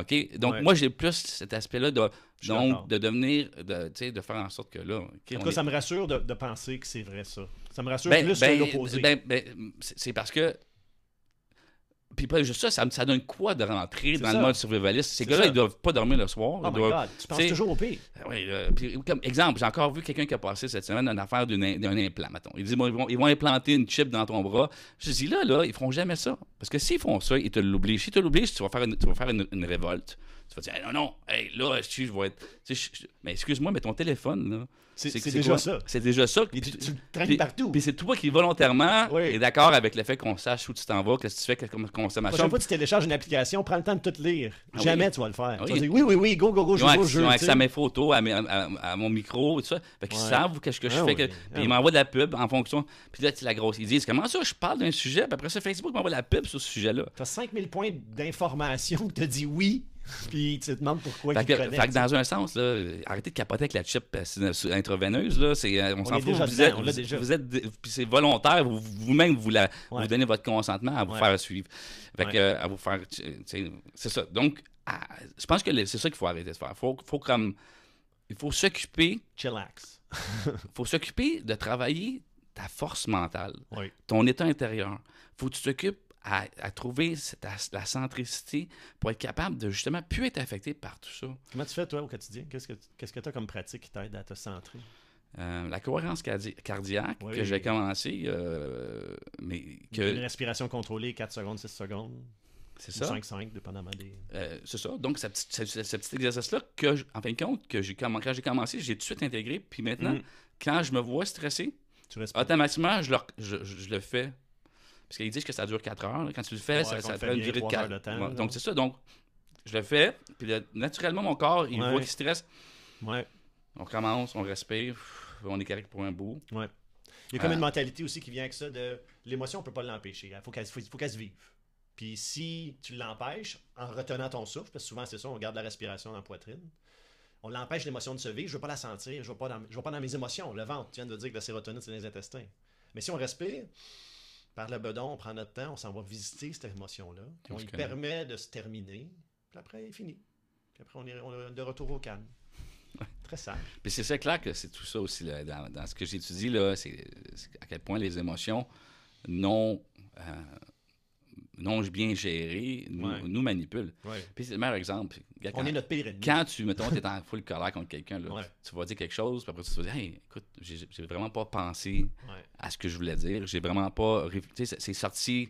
OK? Donc, Ouais. moi, j'ai plus cet aspect-là de, donc, de devenir, de, faire en sorte que là, En tout cas, est- ça me rassure de, de penser que c'est vrai, ça. Ça me rassure ben, plus ben, que l'opposé. ben, ben, c'est parce que. Puis pas juste ça, ça, donne quoi de rentrer dans ça. le mode survivaliste? Ces C'est gars-là, ils doivent pas dormir le soir. oh ils my doivent- God, tu penses toujours au pire. oui, euh, puis, comme exemple, j'ai encore vu quelqu'un qui a passé cette semaine une affaire d'un implant, mettons. Il dit, bon, ils, vont, ils vont implanter une chip dans ton bras. Je dis, là, là, ils feront jamais ça. Parce que s'ils font ça, ils te l'obligent. Si tu l'obliges, tu vas faire une, tu vas faire une, une révolte. Tu vas dire, Hey, non, non, hey, là, je, je vais être. je- je- mais excuse-moi, mais ton téléphone, là. C'est déjà quoi? ça. C'est déjà ça. Et tu, tu le traînes partout. Puis c'est toi qui, volontairement, Oui. est d'accord avec le fait qu'on sache où tu t'en vas, qu'est-ce que tu fais comme consommation. prochaine fois que tu télécharges une application, prends le temps de tout lire. Ah Jamais oui. tu vas le faire. Ah Tu oui. vas dire oui, oui, oui, go, go, go, je joue jeu. ils ont tu accès sais. à mes photos, à, à- à- mon micro, tout ça. Fait qu'ils Ouais. savent qu'est-ce que je Ah fais. oui. Ah puis ils oui. m'envoient de la pub en fonction. Puis là, c'est la grosse. Ils disent Comment ça, je parle d'un sujet, puis après ça, Facebook m'envoie de la pub sur ce sujet-là. Tu as 5000 points d'information que tu dit oui, puis tu te demandes pourquoi Fait ils que, fait que dans un sens, là, arrêtez de capoter avec la chip euh, intraveineuse. Là, c'est, euh, on, s'en est fout. Vous dedans, êtes, on vous- déjà. vous êtes, c'est volontaire. Vous- Vous-même, vous, la- Ouais. vous donnez votre consentement à vous Ouais. faire suivre. Fait que, Ouais. euh, à vous faire. C'est ça. Donc, à- je pense que c'est ça qu'il faut arrêter de faire. Faut, faut comme. Il faut s'occuper Chillax. faut s'occuper de travailler ta force mentale, Oui. ton état intérieur. faut que tu t'occupes à, à trouver cette- la centricité pour être capable de justement plus être affecté par tout ça. Comment tu fais, toi, au quotidien? Qu'est-ce que qu'est-ce que tu as comme pratique qui t'aide à te centrer? Euh, la cohérence cardi- cardiaque Oui. que j'ai commencé, euh, mais Une que respiration contrôlée, 4 secondes, 6 secondes, c'est ça. 5-5, dépendamment des... Euh, c'est ça. Donc, ce petit, ce- ce- ce petit exercice-là, que, je- en fin de compte, que j'ai quand j'ai commencé, j'ai tout de suite intégré. Puis maintenant, Mm. quand je me vois stressé, Tu automatiquement, je le, je, je- je le fais. Parce qu'ils disent que ça dure 4 heures. là. Quand tu le fais, Ouais, ça, fait une durée de trois 4 heures de temps. Donc, c'est ça. Donc, je le fais. Puis là, naturellement, mon corps, il Ouais. voit qu'il stresse. Ouais. On commence, on respire. On est correct pour un bout. Ouais. Il y a comme Euh, une mentalité aussi qui vient avec ça de l'émotion, on peut pas l'empêcher. Il faut qu'elle faut, se vive. Puis si tu l'empêches en retenant ton souffle, parce que souvent c'est ça, on garde la respiration dans la poitrine, on l'empêche l'émotion de se vivre, je veux pas la sentir, je veux pas dans, je veux pas dans mes émotions. Le ventre, tu viens de dire que la sérotonine c'est dans les intestins. Mais si on respire, par le bedon, on prend notre temps, on s'en va visiter cette émotion-là, On lui permet de se terminer, puis après il est fini. Puis après on est, on est de retour au calme. Très simple. Puis c'est ça clair que c'est tout ça aussi là, dans, dans ce que j'étudie là, c'est à quel point les émotions non euh, non bien gérés nous, Ouais. nous manipulent. Ouais. Puis c'est le meilleur exemple. Regarde, On quand- est notre pire ennemi. quand tu, mettons, t'es en full colère contre quelqu'un, Ouais. tu vas dire quelque chose, puis après tu vas dire, hey, écoute, j'ai vraiment pas pensé à ce que je voulais dire, j'ai vraiment pas. réf- Tu sais, c'est- sorti.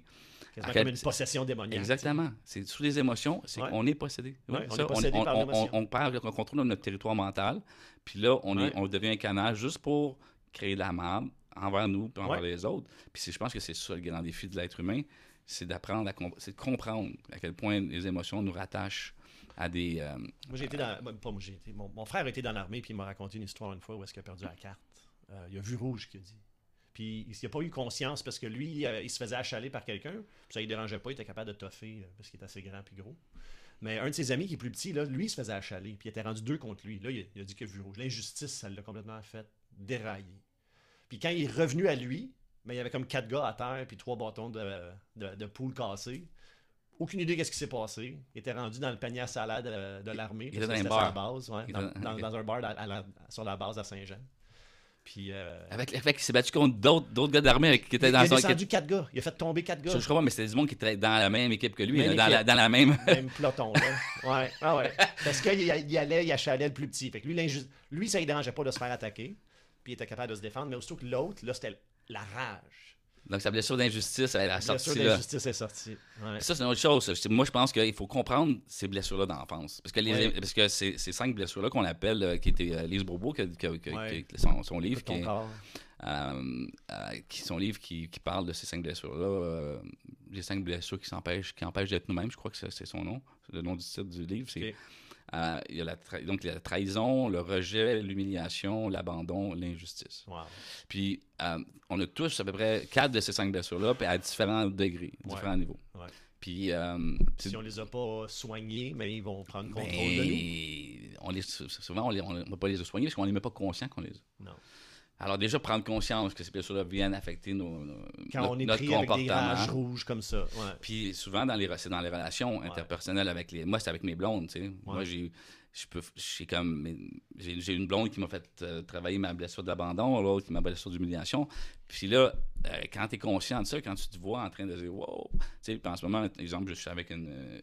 Quasiment comme une possession démoniaque. Exactement. C'est sous les émotions, c'est qu'on est possédé. On est possédé on, on- on- perd le contrôle de notre territoire mental, puis là, on, est, on devient un canal juste pour créer de la merde envers nous puis envers les autres. Puis je pense que c'est ça le grand défi de l'être humain, c'est d'apprendre à de comprendre à quel point les émotions nous rattachent à des. euh, Moi, j'ai été dans. Mon, frère était dans l'armée, puis il m'a raconté une histoire une fois où est-ce qu'il a perdu la carte. Euh, il a vu rouge, qu'il a dit. Puis il n'a pas eu conscience parce que lui, euh, il se faisait achaler par quelqu'un. Ça ne dérangeait pas, il était capable de toffer euh, parce qu'il est assez grand puis gros. Mais un de ses amis qui est plus petit, là, lui, il se faisait achaler. Puis il était rendu deux contre lui. Là, il a, il a dit a vu rouge. L'injustice, ça l'a complètement fait dérailler. Puis quand il est revenu à lui, ben, il y avait comme quatre gars à terre, puis trois bâtons de, de, de poule cassés. Aucune idée qu'est-ce qui s'est passé. Il était rendu dans le panier à salade euh, de l'armée. Il était dans un bar. sa base, ouais, Il dans, était- dans- ok. dans un bar à- à la- sur la base à Saint-Jean. Puis euh, Avec le fait qu'il s'est battu contre d'autres d'autres gars d'armée qui il, étaient il dans a son descendu équipe. quatre gars. Il a fait tomber quatre gars. Je, je crois pas, mais c'était du monde qui était dans la même équipe que lui, là, dans, la, équipe. dans la même. Même peloton, là. Ouais, ah ouais. Parce qu'il y- il allait, il achalait le plus petit. Fait que lui, lui, ça ne dérangeait pas de se faire attaquer. Puis il était capable de se défendre. Mais aussitôt que l'autre, là, c'était la rage. Donc sa blessure d'injustice, elle a Bien sûr, sorti là. l'injustice est sortie. Ouais. Ça, c'est une autre chose. Moi, je pense qu'il faut comprendre ces blessures-là d'enfance. Parce que, les, Ouais. parce que ces, ces cinq blessures-là qu'on appelle, euh, qui étaient euh, Lise Bourbeau, Ouais. qui- son, son livre, qui, est- euh, qui son livre qui, qui parle de ces cinq blessures-là, les cinq blessures qui s'empêchent, qui empêchent d'être nous-mêmes, je crois que c'est son nom, c'est le nom du titre du livre. C'est. Euh, il y a la tra- donc la trahison, le rejet, l'humiliation, l'abandon, l'injustice. Wow. Puis, euh, on a tous à peu près quatre de ces cinq blessures-là, puis à différents degrés, Ouais. différents niveaux. Ouais. Puis, euh, Si on les a pas soignés, mais ils vont prendre contrôle de nous. ben, on les, souvent, on ne va pas les soigner parce qu'on n'est même pas conscient qu'on les a. Non. Alors, déjà, prendre conscience que ces blessures-là viennent affecter nos, nos- Quand notre, on est notre pris avec des comportement. rages rouges comme ça. Ouais. Puis souvent, dans les, c'est dans les relations interpersonnelles avec les. Moi, c'est avec mes blondes, tu sais. Moi, j'ai. Je peux. J'ai comme. J'ai j'ai une blonde qui m'a fait euh, travailler ma blessure d'abandon, l'autre qui m'a blessure d'humiliation. Puis là, euh, quand tu es conscient de ça, quand tu te vois en train de dire wow, tu sais, en ce moment, exemple, je suis avec une,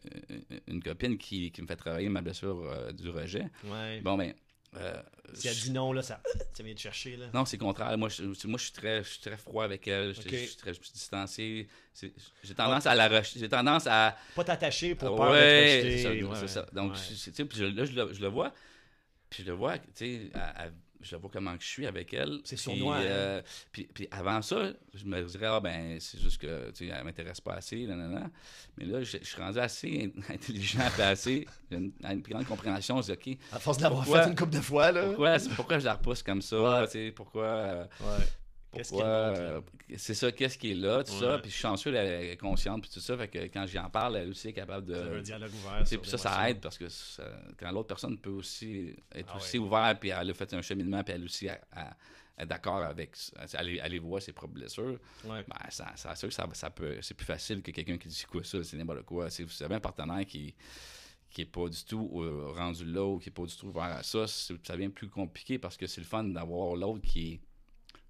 une copine qui, qui me fait travailler ma blessure euh, du rejet. Ouais. Bon, ben. Euh, Si elle dit non, là, ça, ça vient te chercher. Là. non, c'est le contraire. Moi, je, moi, je suis très, je suis très froid avec elle. Je, Ok. je suis très je suis distancé. C'est- J'ai tendance à la rejeter. J'ai tendance à. Pas t'attacher pour peur Ouais, d'être c'est rejeté. ça, Ouais, c'est ça. Donc, ouais. je- c'est- je- là, je le, je vois. Puis je le vois, tu sais, je vois comment que je suis avec elle. C'est sournois, hein? euh, puis, puis avant ça, je me dirais, ah ben, c'est juste que, tu sais, elle m'intéresse pas assez, nanana. Mais là, je, je suis rendu assez intelligent, assez, j'ai une, grande compréhension. Je dis, OK, À force de l'avoir fait une couple de fois, là. pourquoi, pourquoi je la repousse comme ça? Ouais. Tu sais, pourquoi. euh, Ouais. Qu'est-ce a euh, c'est ça, qu'est-ce qui est là, tout Ouais. ça. Puis je suis chanceux, elle est consciente, puis tout ça. Fait que quand j'y en parle, elle aussi est capable de. un dialogue ouvert. Puis ça, ça aide parce que ça- quand l'autre personne peut aussi être Ah aussi ouais. ouverte, puis elle a fait un cheminement, puis elle aussi a- a- est d'accord avec. Elle, elle voit ses propres blessures. Ouais. Ben, ça, ça, sûr que ça, ça peut, c'est plus facile que quelqu'un qui dit quoi ça, c'est n'importe quoi. Si vous avez un partenaire qui qui est pas du tout euh, rendu là ou qui est pas du tout ouvert à ça, ça devient plus compliqué parce que c'est le fun d'avoir l'autre qui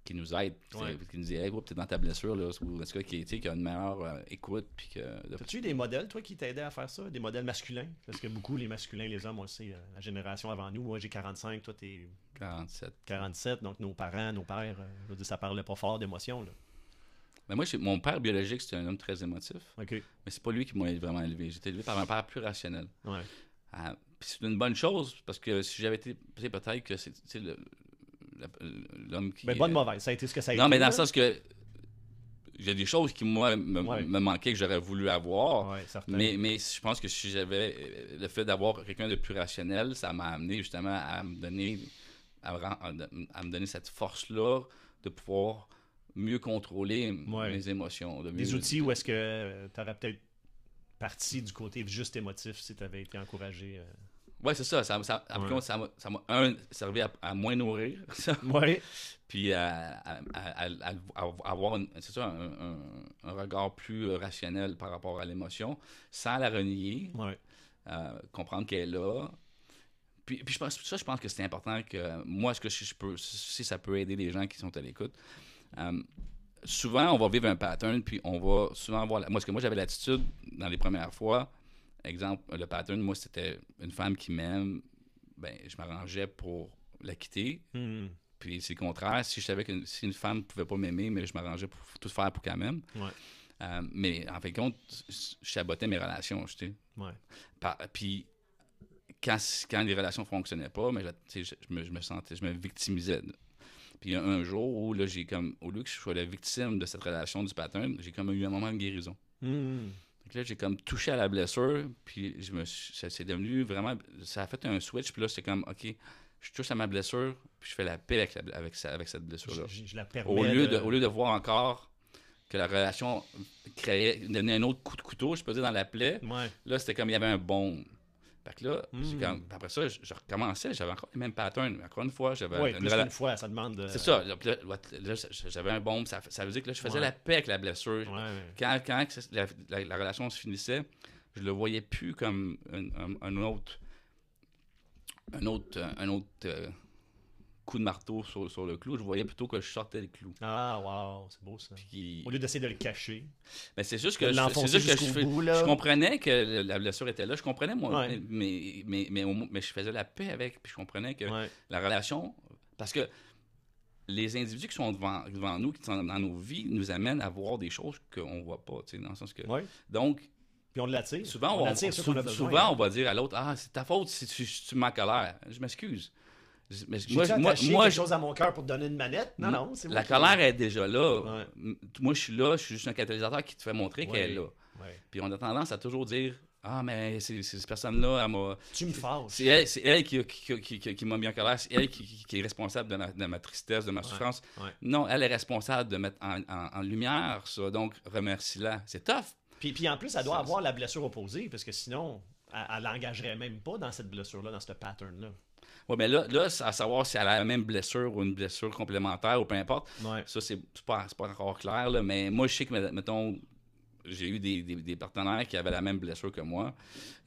qui nous aide, Ouais. qui nous dit hey, t'es dans ta blessure là, ou en tout cas qui, qui a une meilleure euh, écoute puis que de- As-tu eu des modèles, toi, qui t'aidaient à faire ça? Des modèles masculins? Parce que beaucoup, les masculins, les hommes, sait, euh, la génération avant nous, moi j'ai 45, toi t'es 47 47, donc nos parents, nos pères, euh, je veux dire, ça parlait pas fort d'émotion, là. Mais moi, mon père biologique, c'était un homme très émotif. OK. Mais c'est pas lui qui m'a vraiment élevé. J'ai été élevé par un père plus rationnel. Ouais. Ah, c'est une bonne chose, parce que si j'avais été. tu sais, Peut-être que c'est le- l'homme qui. Mais bonne euh, mauvaise, ça a été ce que ça a été. Non, mais dans là. le sens que. A des choses qui, moi, me, Ouais. me manquaient que j'aurais voulu avoir. Ouais. Mais, mais je pense que si j'avais euh, le fait d'avoir quelqu'un de plus rationnel, ça m'a amené justement à me donner à, me ren- à me donner cette force-là de pouvoir mieux contrôler Ouais. mes émotions. de Des outils où est-ce que tu aurais peut-être parti du côté juste émotif si tu avais été encouragé. euh? Ouais, c'est ça. Ça, ça, Ouais. ça m'a, ça un, servi à, à moins nourrir, ça, Ouais. puis à, à- à- à- avoir une- ça, un, un- un regard plus euh, rationnel par rapport à l'émotion, sans la renier, Ouais. euh, comprendre qu'elle est là. Puis, puis je pense, ça, je pense que c'est important que moi, ce que je, je peux, si ça peut aider les gens qui sont à l'écoute, euh, souvent, on va vivre un pattern, puis on va souvent avoir. la- Moi, parce que moi, j'avais l'attitude dans les premières fois. Exemple, le pattern, moi, c'était une femme qui m'aime. Ben, je m'arrangeais pour la quitter. Hmm. Puis c'est le contraire. Si je savais que si une femme pouvait pas m'aimer, mais je m'arrangeais pour tout faire pour qu'elle m'aime. Ouais. Euh, mais en fin de compte, je sabotais mes relations, tu sais. Ouais. Par- puis quand, quand les relations fonctionnaient pas, mais je, tu sais, je- je me, je me sentais, je me victimisais. Puis un, un jour où là, j'ai comme, au lieu que je sois la victime de cette relation du pattern, j'ai comme eu un moment de guérison. Hmm. Donc là, j'ai comme touché à la blessure, puis je me suis- ça c'est devenu vraiment, ça a fait un switch, puis là, c'est comme, ok, je touche à ma blessure, puis je fais la paix avec, la- avec, cette blessure-là. Je, la permets. Au lieu, de, au lieu de voir encore que la relation créait, devenait un autre coup de couteau, je peux dire, dans la plaie, Ouais. là, c'était comme il y avait un bon. Fait que là, j'ai Mm. comme- après ça, je, je recommençais, j'avais encore les mêmes patterns. Encore une fois, j'avais Oui, une plus qu'une fois, ça demande de. C'est ça. Là, j'avais un bon. Ça, ça veut dire que là, je faisais Ouais. la paix avec la blessure. Ouais. Quand, quand la, la- la relation se finissait, je le voyais plus comme un, un- un autre. Un autre, un autre euh, coup de marteau sur, sur le clou. Je voyais plutôt que je sortais le clou. Ah, wow, c'est beau ça. Puis- Au lieu d'essayer de le cacher, Mais c'est juste que, je, juste que je, bout, je comprenais que la blessure était là. Je comprenais, moi. Ouais. Mais, mais, mais, mais je faisais la paix avec. Puis je comprenais que Ouais. la relation. Parce que les individus qui sont devant, devant nous, qui sont dans nos vies, nous amènent à voir des choses qu'on ne voit pas. tu sais, Dans le sens que. Ouais. Donc, Puis on l'attire. souvent, on, qu'on a sou- souvent, on va dire à l'autre Ah, c'est ta faute si tu, si tu m'en colère. Je m'excuse. Mais moi, moi, moi, quelque chose à mon cœur pour te donner une manette? Non, non, la colère est déjà là. Ouais. Moi, je suis là, je suis juste un catalyseur qui te fait montrer Ouais. qu'elle est là. Ouais. Puis on a tendance à toujours dire Ah, mais c'est cette personne-là, elle m'a. Tu me fâches. C'est elle, c'est elle qui, qui, qui, m'a mis en colère, c'est elle qui, est responsable de ma, de ma tristesse, de ma souffrance. Non, elle est responsable de mettre en, en- en lumière ça, donc remercie-la. C'est tough. Puis, puis en plus, elle doit Ça- avoir la blessure opposée, parce que sinon, elle, elle l'engagerait même pas dans cette blessure-là, dans ce pattern-là. Ouais, mais là, là c'est à savoir si elle a la même blessure ou une blessure complémentaire ou peu importe. Ouais. Ça, c'est pas, pas encore clair, là, mais moi, je sais que, mettons, j'ai eu des, des- des partenaires qui avaient la même blessure que moi,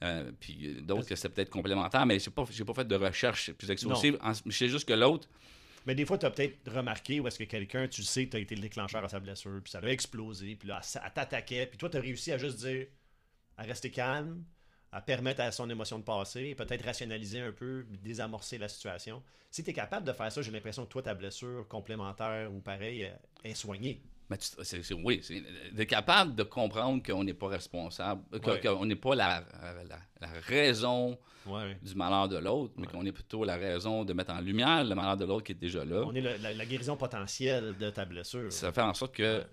euh, puis d'autres que c'était peut-être complémentaire, mais j'ai pas, j'ai pas fait de recherche plus exhaustive. Je sais juste que l'autre, Mais des fois, tu as peut-être remarqué où est-ce que quelqu'un, tu sais que tu as été le déclencheur à sa blessure, puis ça a explosé, puis là, elle t'attaquait, puis toi, tu as réussi à juste dire, à rester calme, à permettre à son émotion de passer, peut-être rationaliser un peu, désamorcer la situation. Si tu es capable de faire ça, j'ai l'impression que toi, ta blessure complémentaire ou pareil euh, est soignée. Mais tu- c'est- c'est- oui, d'être capable de comprendre qu'on n'est pas responsable, Ouais. qu'on n'est pas la, la- la raison Ouais. du malheur de l'autre, mais Ouais. qu'on est plutôt la raison de mettre en lumière le malheur de l'autre qui est déjà là. On est le- la, la guérison potentielle de ta blessure. Ça fait en sorte que.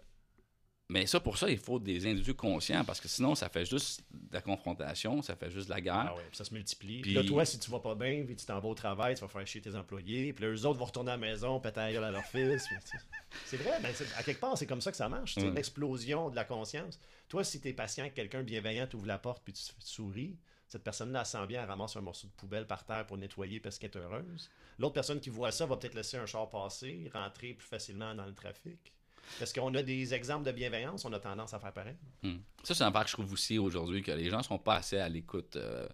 Mais ça, pour ça, il faut des individus conscients parce que sinon, ça fait juste de la confrontation, ça fait juste de la guerre. Ah ouais, puis ça se multiplie. Puis- Puis là, toi, si tu vas pas bien, puis tu t'en vas au travail, tu vas faire chier tes employés, puis là, eux autres vont retourner à la maison, péter la gueule à leur fils. tu c'est vrai, ben, c'est- à quelque part, c'est comme ça que ça marche. C'est une explosion de la conscience. Toi, si t'es patient avec quelqu'un bienveillant, tu ouvres la porte, puis tu tu souris, cette personne-là, sent bien, elle ramasse un morceau de poubelle par terre pour nettoyer parce qu'elle est heureuse. L'autre personne qui voit ça va peut-être laisser un char passer, rentrer plus facilement dans le trafic. Parce qu'on a des exemples de bienveillance, on a tendance à faire pareil. Hmm. Ça, c'est un part que je trouve aussi aujourd'hui que les gens sont pas assez à l'écoute euh,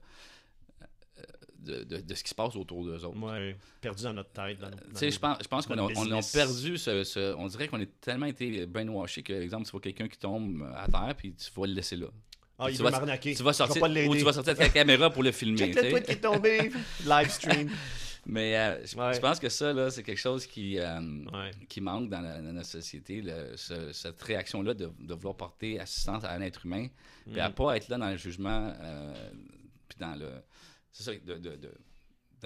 euh, de, de- de ce qui se passe autour d'eux autres. Ouais, perdu dans notre tête. Dans, nos- Tu dans sais, nos- je pense, je pense qu'on a, on a perdu ce, ce- On dirait qu'on est tellement été brainwashé que, par exemple, tu vois quelqu'un qui tombe à terre, puis tu vas le laisser là. Ah, il tu veut vas- m'arnaquer. Tu vas sortir, ou tu vas sortir de ta caméra pour le filmer. Check le tweet qui est tombé. Live stream. Mais euh, je, Ouais. je pense que ça, là, c'est quelque chose qui, euh, Ouais. qui manque dans, la- dans notre société, le- ce- cette réaction-là de, de vouloir porter assistance à un être humain, puis à Mm. pas être là dans le jugement, euh, puis dans le... C'est ça, de, de,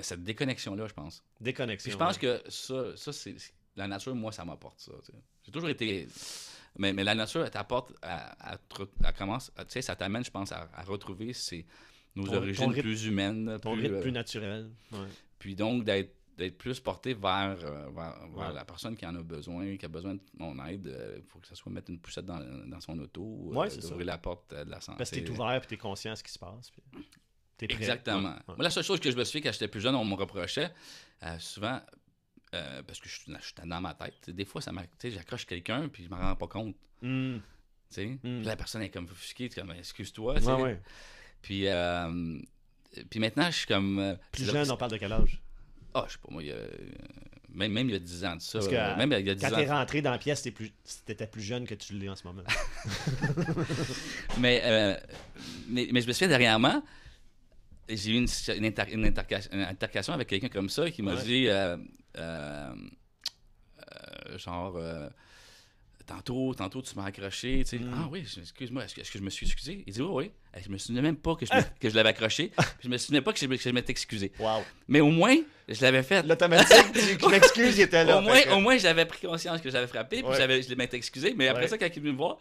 cette déconnexion-là, je pense. Déconnexion. Puis je pense ouais. que ça, ça c'est la nature, moi, ça m'apporte ça. tu sais. J'ai toujours été. Mais, mais la nature, elle t'apporte à, à, commence, tu sais, ça t'amène, je pense, à, à retrouver ses, nos Ton- ton origines rythme- plus humaines. Ton plus, rythme euh, plus naturel. Ouais. Puis donc, d'être d'être plus porté vers, euh, vers, vers Ouais. la personne qui en a besoin, qui a besoin de mon aide. Il faut que ça soit mettre une poussette dans, dans son auto, euh, Ouais, c'est d'ouvrir la porte euh, de la santé. Parce que t'es ouvert puis t'es conscient de ce qui se passe. puis T'es prêt. Exactement. Ouais. Moi, la seule chose que je me suis fait quand j'étais plus jeune, on me reprochait euh, souvent, euh, parce que je suis dans ma tête. Des fois, ça tu j'accroche quelqu'un puis je m'en rends pas compte. Hmm. tu sais? Mm. Puis la personne est comme offusquée, tu es comme excuse-toi. tu. Puis, euh, puis maintenant, je suis comme. euh, Plus jeune, on parle de quel âge? Ah, je sais pas, moi, il y a Même, même il y a 10 ans de ça. Parce que, euh, même il y a 10 Quand ans. t'es rentré dans la pièce, t'es plus... t'étais plus jeune que tu l'es en ce moment. Mais, euh, mais, mais je me souviens dernièrement, j'ai eu une, une, inter- une interca- une altercation avec quelqu'un comme ça qui m'a Ouais. dit euh, euh, euh, genre euh, tantôt, tantôt tu m'as accroché, tu sais. Mm. Ah oui, excuse-moi, est-ce que, que je me suis excusé? Il dit oui, oui. Je me souvenais même pas que je, me- que je l'avais accroché. Je me souvenais pas que je, que je m'étais excusé. Wow. Mais au moins, je l'avais fait. L'automatique, tu- je m'excuse, il était là. Au moins, que- au moins j'avais pris conscience que j'avais frappé, puis Ouais. j'avais, je m'étais excusé. Mais après Ouais. ça, quand il est venu me voir,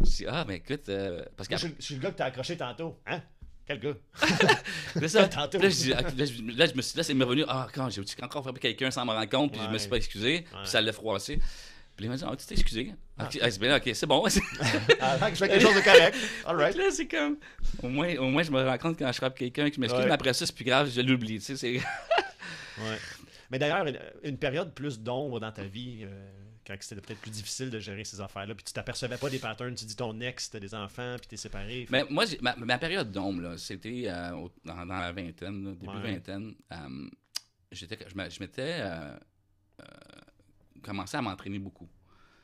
je dis Ah, mais écoute, euh, parce qu'après. je, je suis le gars que t'as accroché tantôt. Hein? Quel gars? Ça. Tantôt. Là, je, dis- là, je, là, je me suis là, c'est me revenu. Ah, quand j'ai encore frappé quelqu'un sans me rendre compte, puis je me suis Ouais. pas excusé, Ouais. puis ça l'a froissé. Puis il m'a dit, ah, tu t'es excusé. Ok, ah, c'est bien, ok, c'est bon. Avant que je fais quelque chose de correct. All right. là, c'est comme. Au moins, au moins, je me rends compte quand je frappe quelqu'un que je m'excuse, Ouais. mais après ça, c'est plus grave, je l'oublie. Tu sais, c'est. Ouais. Mais d'ailleurs, une, période plus d'ombre dans ta vie, euh, quand c'était peut-être plus difficile de gérer ces affaires-là, puis tu t'apercevais pas des patterns, tu dis ton ex, t'as des enfants, puis t'es séparé. Mais moi, j'ai- ma, ma période d'ombre, là, c'était euh, au- dans, dans la vingtaine, là, début Ouais. vingtaine. euh, j'étais, je m'étais euh, commencé à m'entraîner beaucoup.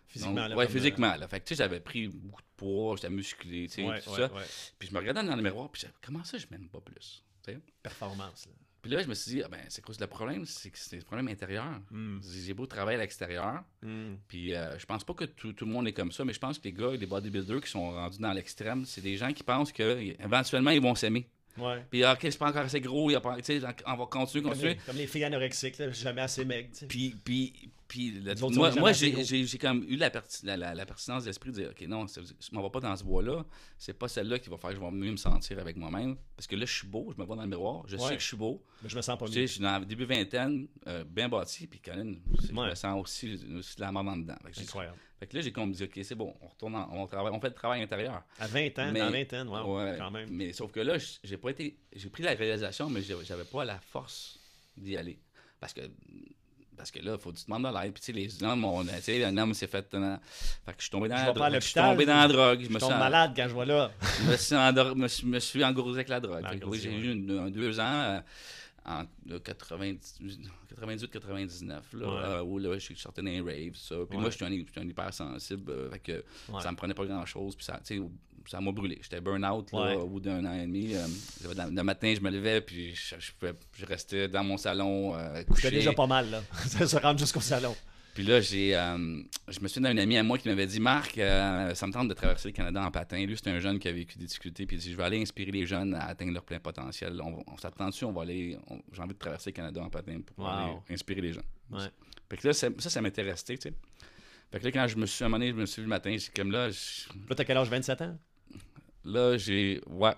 physiquement, Donc, là. ouais, euh, physiquement. Là. Fait que, tu sais, j'avais pris beaucoup de poids, j'étais musclé, tu sais, ouais, tout ouais, ça. ouais. Puis je me regardais dans le miroir, puis je disais, comment ça, je m'aime pas plus? Performance. Là. Puis là, je me suis dit, ah, ben, c'est quoi le problème? C'est que c'est un problème intérieur. Hmm. J'ai beau travailler à l'extérieur, Hmm. puis euh, je pense pas que tout, tout le monde est comme ça, mais je pense que les gars, les bodybuilders qui sont rendus dans l'extrême, c'est des gens qui pensent qu'éventuellement, ils vont s'aimer. Ouais. Puis, ah, ok, c'est pas encore assez gros, il a pas, on va continuer, Comme les, continuer. comme les filles anorexiques, là, jamais assez maigres. Puis, puis, puis le- moi, moi j'ai, comme eu la, perti- la, la, la pertinence d'esprit de dire, OK, non, ça je m'en vais pas dans ce bois-là. C'est pas celle-là qui va faire que je vais mieux me sentir avec moi-même. Parce que là, je suis beau, je me vois dans le miroir, je Ouais. sais que je suis beau. Mais je me sens pas mieux. je suis dans le début vingtaine, euh, bien bâti, puis Colin, je Ouais. me sens aussi, aussi de la mort en dedans. Incroyable. Fait que là, j'ai comme dit, OK, c'est bon, on retourne, en- on, travaille, on fait le travail intérieur. À 20 ans, Mais- dans la vingtaine, wow, Ouais, quand même. Mais sauf que là, j'ai pas été. J'ai pris la réalisation, mais j'avais pas la force d'y aller. Parce que. Parce que là, faut que tu demandes de l'aide. Puis, tu sais, les hommes, on, tu sais, un homme s'est fait. euh, fait que je suis tombé dans Je la à drogue. Je suis tombé dans la drogue. Je Je me tombe suis, malade quand je vois là. je me suis, endor- me suis, me suis engourdi avec la drogue. Ben, oui, j'ai eu une- un deux ans euh, en 98-99, là, Ouais. euh, où là, je sortais dans les raves, ça. Puis Ouais. moi, je suis un, un hypersensible. euh, fait que Ouais. ça me prenait pas grand-chose. Puis ça, ça m'a brûlé. J'étais burn-out là, au bout d'un an et demi. euh, le, le matin, je me levais, puis je, je, pouvais- je restais dans mon salon euh, couché. C'était déjà pas mal, là. Ça se rendre jusqu'au salon. Puis là, j'ai, euh, je me suis d'un ami à moi qui m'avait dit Marc, euh, ça me tente de traverser le Canada en patin. Lui, c'est un jeune qui a vécu des difficultés. Puis il dit Je vais aller inspirer les jeunes à atteindre leur plein potentiel. On, on s'attend dessus, on va aller. on- j'ai envie de traverser le Canada en patin pour Wow. aller inspirer les jeunes. Ouais. Fait que là, ça, ça, ça m'était resté, tu sais. Fait que là, quand je me suis, donné, je me suis levé le matin, j'ai comme là, je- Là, t'as quel âge? 27 ans? là, j'ai. Ouais.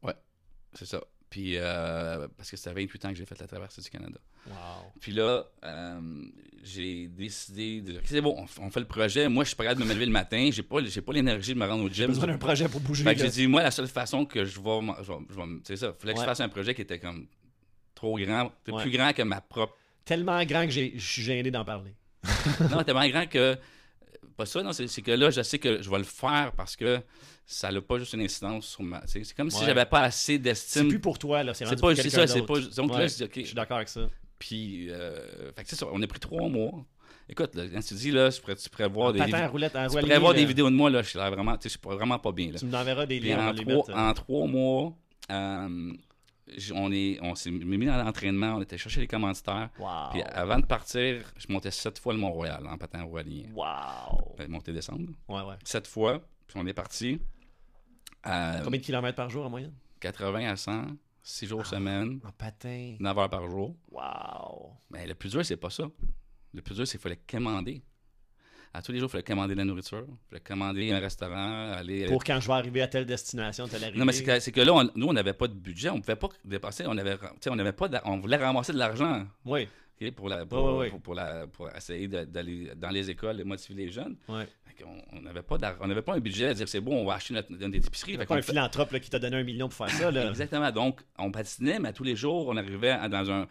Ouais, c'est ça. Puis, euh, parce que c'était à 28 ans que j'ai fait la traversée du Canada. Wow. Puis là, euh, j'ai décidé de. C'est bon, on, fait le projet. Moi, je suis pas capable de me lever le matin. J'ai pas, j'ai pas l'énergie de me rendre au J'ai gym. besoin d'un projet pour bouger. Fait que j'ai dit, moi, la seule façon que je vais. m'en- je vais- je vais me- c'est ça. Fallait que Ouais. je fasse un projet qui était comme trop grand. Ouais. plus grand que ma propre. Tellement grand que j'ai- je suis gêné d'en parler. non, tellement grand que. Pas ça, non, c'est c'est que là, je sais que je vais le faire parce que ça n'a pas juste une incidence sur ma. C'est c'est comme si Ouais. j'avais pas assez C'est d'estime. plus pour toi, là. C'est C'est pas c'est ça, c'est pas. Donc là, je dis, OK. Je suis d'accord avec ça. Puis, euh, fait que c'est ça, on a pris trois mois. Écoute, là, quand tu dis, là, je pourrais, tu pourrais voir des, vidéos- roulette, en tu pourrais voir des vidéos de moi, là, je suis là vraiment, je suis vraiment pas bien, là. Tu me enverras des liens, en, trois, mettre. euh, en trois mois, euh, on est, on s'est mis dans l'entraînement, on était chercher les commanditaires. Wow. Puis avant de partir, je montais sept fois le Mont-Royal en patin royalien. Wow. Euh, Monter, descendre. Ouais, ouais. Sept fois, puis on est parti à Combien de kilomètres par jour en moyenne? 80 à 100, 6 jours semaine, En patin. 9 heures par jour. Wow. Mais le plus dur, c'est pas ça. Le plus dur, c'est qu'il fallait commander. À tous les jours, il fallait commander de la nourriture. Il fallait commander un restaurant, aller. Pour quand je vais arriver à telle destination, telle arrivée. Non, mais c'est que, que là, on- nous, on n'avait pas de budget. On pouvait pas dépenser. On avait, on avait pas. de- on voulait ramasser de l'argent Oui. pour, la, pour, la, pour essayer d'aller dans les écoles et motiver les jeunes. On n'avait pas, pas un budget à dire c'est bon, on va acheter notre, notre épicerie. Pas un fait- philanthrope là, qui t'a donné un million pour faire ça. Là. Exactement. Donc, on patinait, mais à tous les jours, on arrivait à- dans un.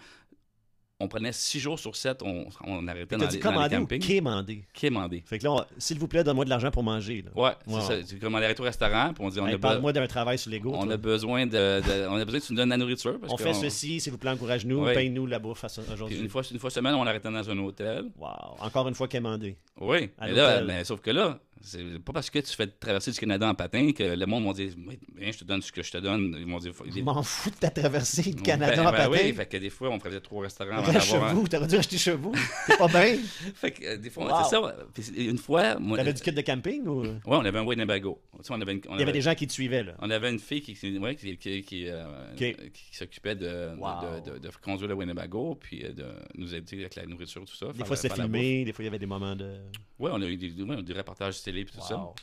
On prenait six jours sur sept, on, on arrêtait dans dit les, dans les campings. quémander? Quémander. Fait que là, s'il vous plaît, donne-moi de l'argent pour manger. Là. Ouais, Wow. c'est ça. Comme on arrête au restaurant, puis on dit on, Hey, a, Parle-moi d'un travail sur l'ego. on toi. a besoin de, de- on a besoin que tu nous donnes la nourriture. Parce On que fait ceci, s'il vous plaît, encourage-nous, Ouais. paye-nous la bouffe aujourd'hui. Une fois, une fois semaine, on arrêtait dans un hôtel. Wow. Encore une fois, quémander. Oui, À mais, là, mais sauf que là, c'est pas parce que tu fais traverser du Canada en patin que le monde m'a dit Viens, je te donne ce que je te donne. Ils m'ont dit Je m'en fous de ta traversée du Canada Ben, en ben patin. oui, fait que des fois, on faisait trois restaurants chez d'avoir un- t'aurais dû rester chez vous. T'es pas bien. Fait que des fois, Wow. c'est ça. Puis une fois, moi, T'avais du kit de camping ou? ouais, on avait un Winnebago. Tu sais, on avait une, on Il y avait avait- des gens qui te suivaient, là. On avait une fille qui, ouais, qui, qui, qui, euh, qui s'occupait de, Wow. de, de, de conduire le Winnebago, puis euh, de nous aider avec la nourriture, tout ça. Des fois, c'était filmé, des fois, il y avait des moments de. Ouais, on a eu des, ouais, on a eu des reportages télé, et tout ça.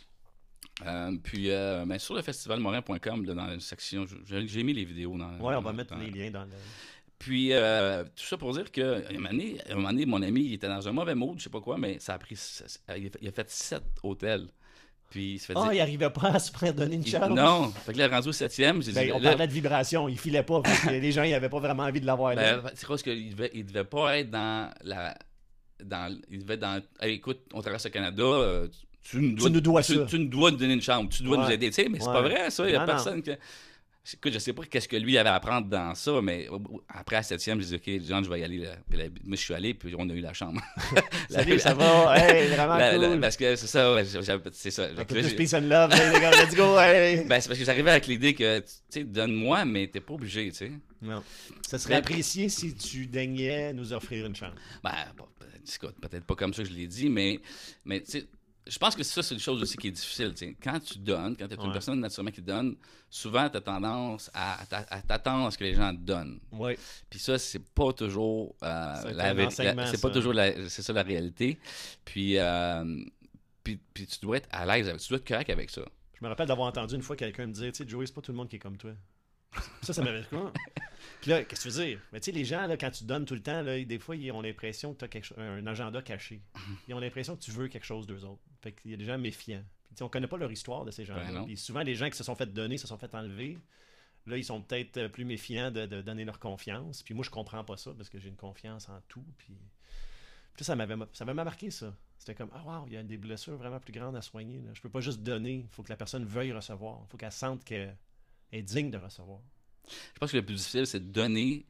Euh, puis, euh, ben, sur le festivalmorin.com, dans la section, j'ai mis les vidéos. Dans, Ouais, on dans- va mettre dans- les liens dans le. Puis, euh, tout ça pour dire que, un moment, donné, un moment donné, mon ami, il était dans un mauvais mood, je sais pas quoi, mais ça a pris. il a fait- sept hôtels. Puis, il se fait Ah, dire. il arrivait pas à se faire donner une chance. non, fait que là, rendu au septième, j'ai Ben, dit. on là- parlait de vibration, il filait pas. parce que les gens, ils avaient pas vraiment envie de l'avoir là. Ben, c'est parce qu'il devait, il devait pas être dans la. Dans, il devait être dans. Hey, écoute, on traverse le Canada. euh, tu, nous dois, nous dois tu, ça. tu nous dois nous donner une chambre. Tu dois Ouais. nous aider. Tu sais, mais c'est Ouais. pas vrai, ça. Il y a Non, non. personne qui. Écoute, je sais pas qu'est-ce que lui avait à apprendre dans ça, mais après, à septième, j'ai dit, OK, John, je vais y aller. là. Puis là, moi, je suis allé, puis on a eu la chambre. Salut, ça va? Hey, vraiment La- la- cool. parce que c'est ça, ouais, c'est ça. Un Fait que peu là, plus j'ai- peace and love. Hey, les gars, let's go. Hey. ben, c'est parce que j'arrivais avec l'idée que, tu sais, donne-moi, mais t'es pas obligé, tu sais. Non. Ça serait apprécié si tu daignais nous offrir une chambre. Ben, écoute, peut-être pas comme ça que je l'ai dit, mais, mais tu sais, je pense que ça, c'est une chose aussi qui est difficile. Quand tu donnes, quand tu es une personne naturellement qui donne, souvent, tu as tendance à, à- à t'attendre à ce que les gens te donnent. Oui. Puis ça, c'est pas toujours euh, C'est la, c'est ça. pas toujours c'est ça la réalité. Puis, euh, puis, puis tu dois être à l'aise avec, tu dois être correct avec ça. Je me rappelle d'avoir entendu une fois quelqu'un me dire, tu sais, Joey, c'est pas tout le monde qui est comme toi. Ça, ça m'avait quoi? Puis là, qu'est-ce que tu veux dire? Mais tu sais, les gens, là, quand tu donnes tout le temps, là, des fois, ils ont l'impression que tu as un agenda caché. Ils ont l'impression que tu veux quelque chose d'eux autres. Fait qu'il y a des gens méfiants. Puis, on connaît pas leur histoire de ces gens-là. Ben. Puis souvent, les gens qui se sont fait donner, se sont fait enlever. Là, ils sont peut-être euh, plus méfiants de, de donner leur confiance. Puis moi, je comprends pas ça parce que j'ai une confiance en tout. Puis, puis ça m'avait ça m'avait marqué ça. C'était comme ah wow, il y a des blessures vraiment plus grandes à soigner. Là. Je peux pas juste donner. Il faut que la personne veuille recevoir. Il faut qu'elle sente qu'elle est digne de recevoir. Je pense que le plus difficile, c'est de donner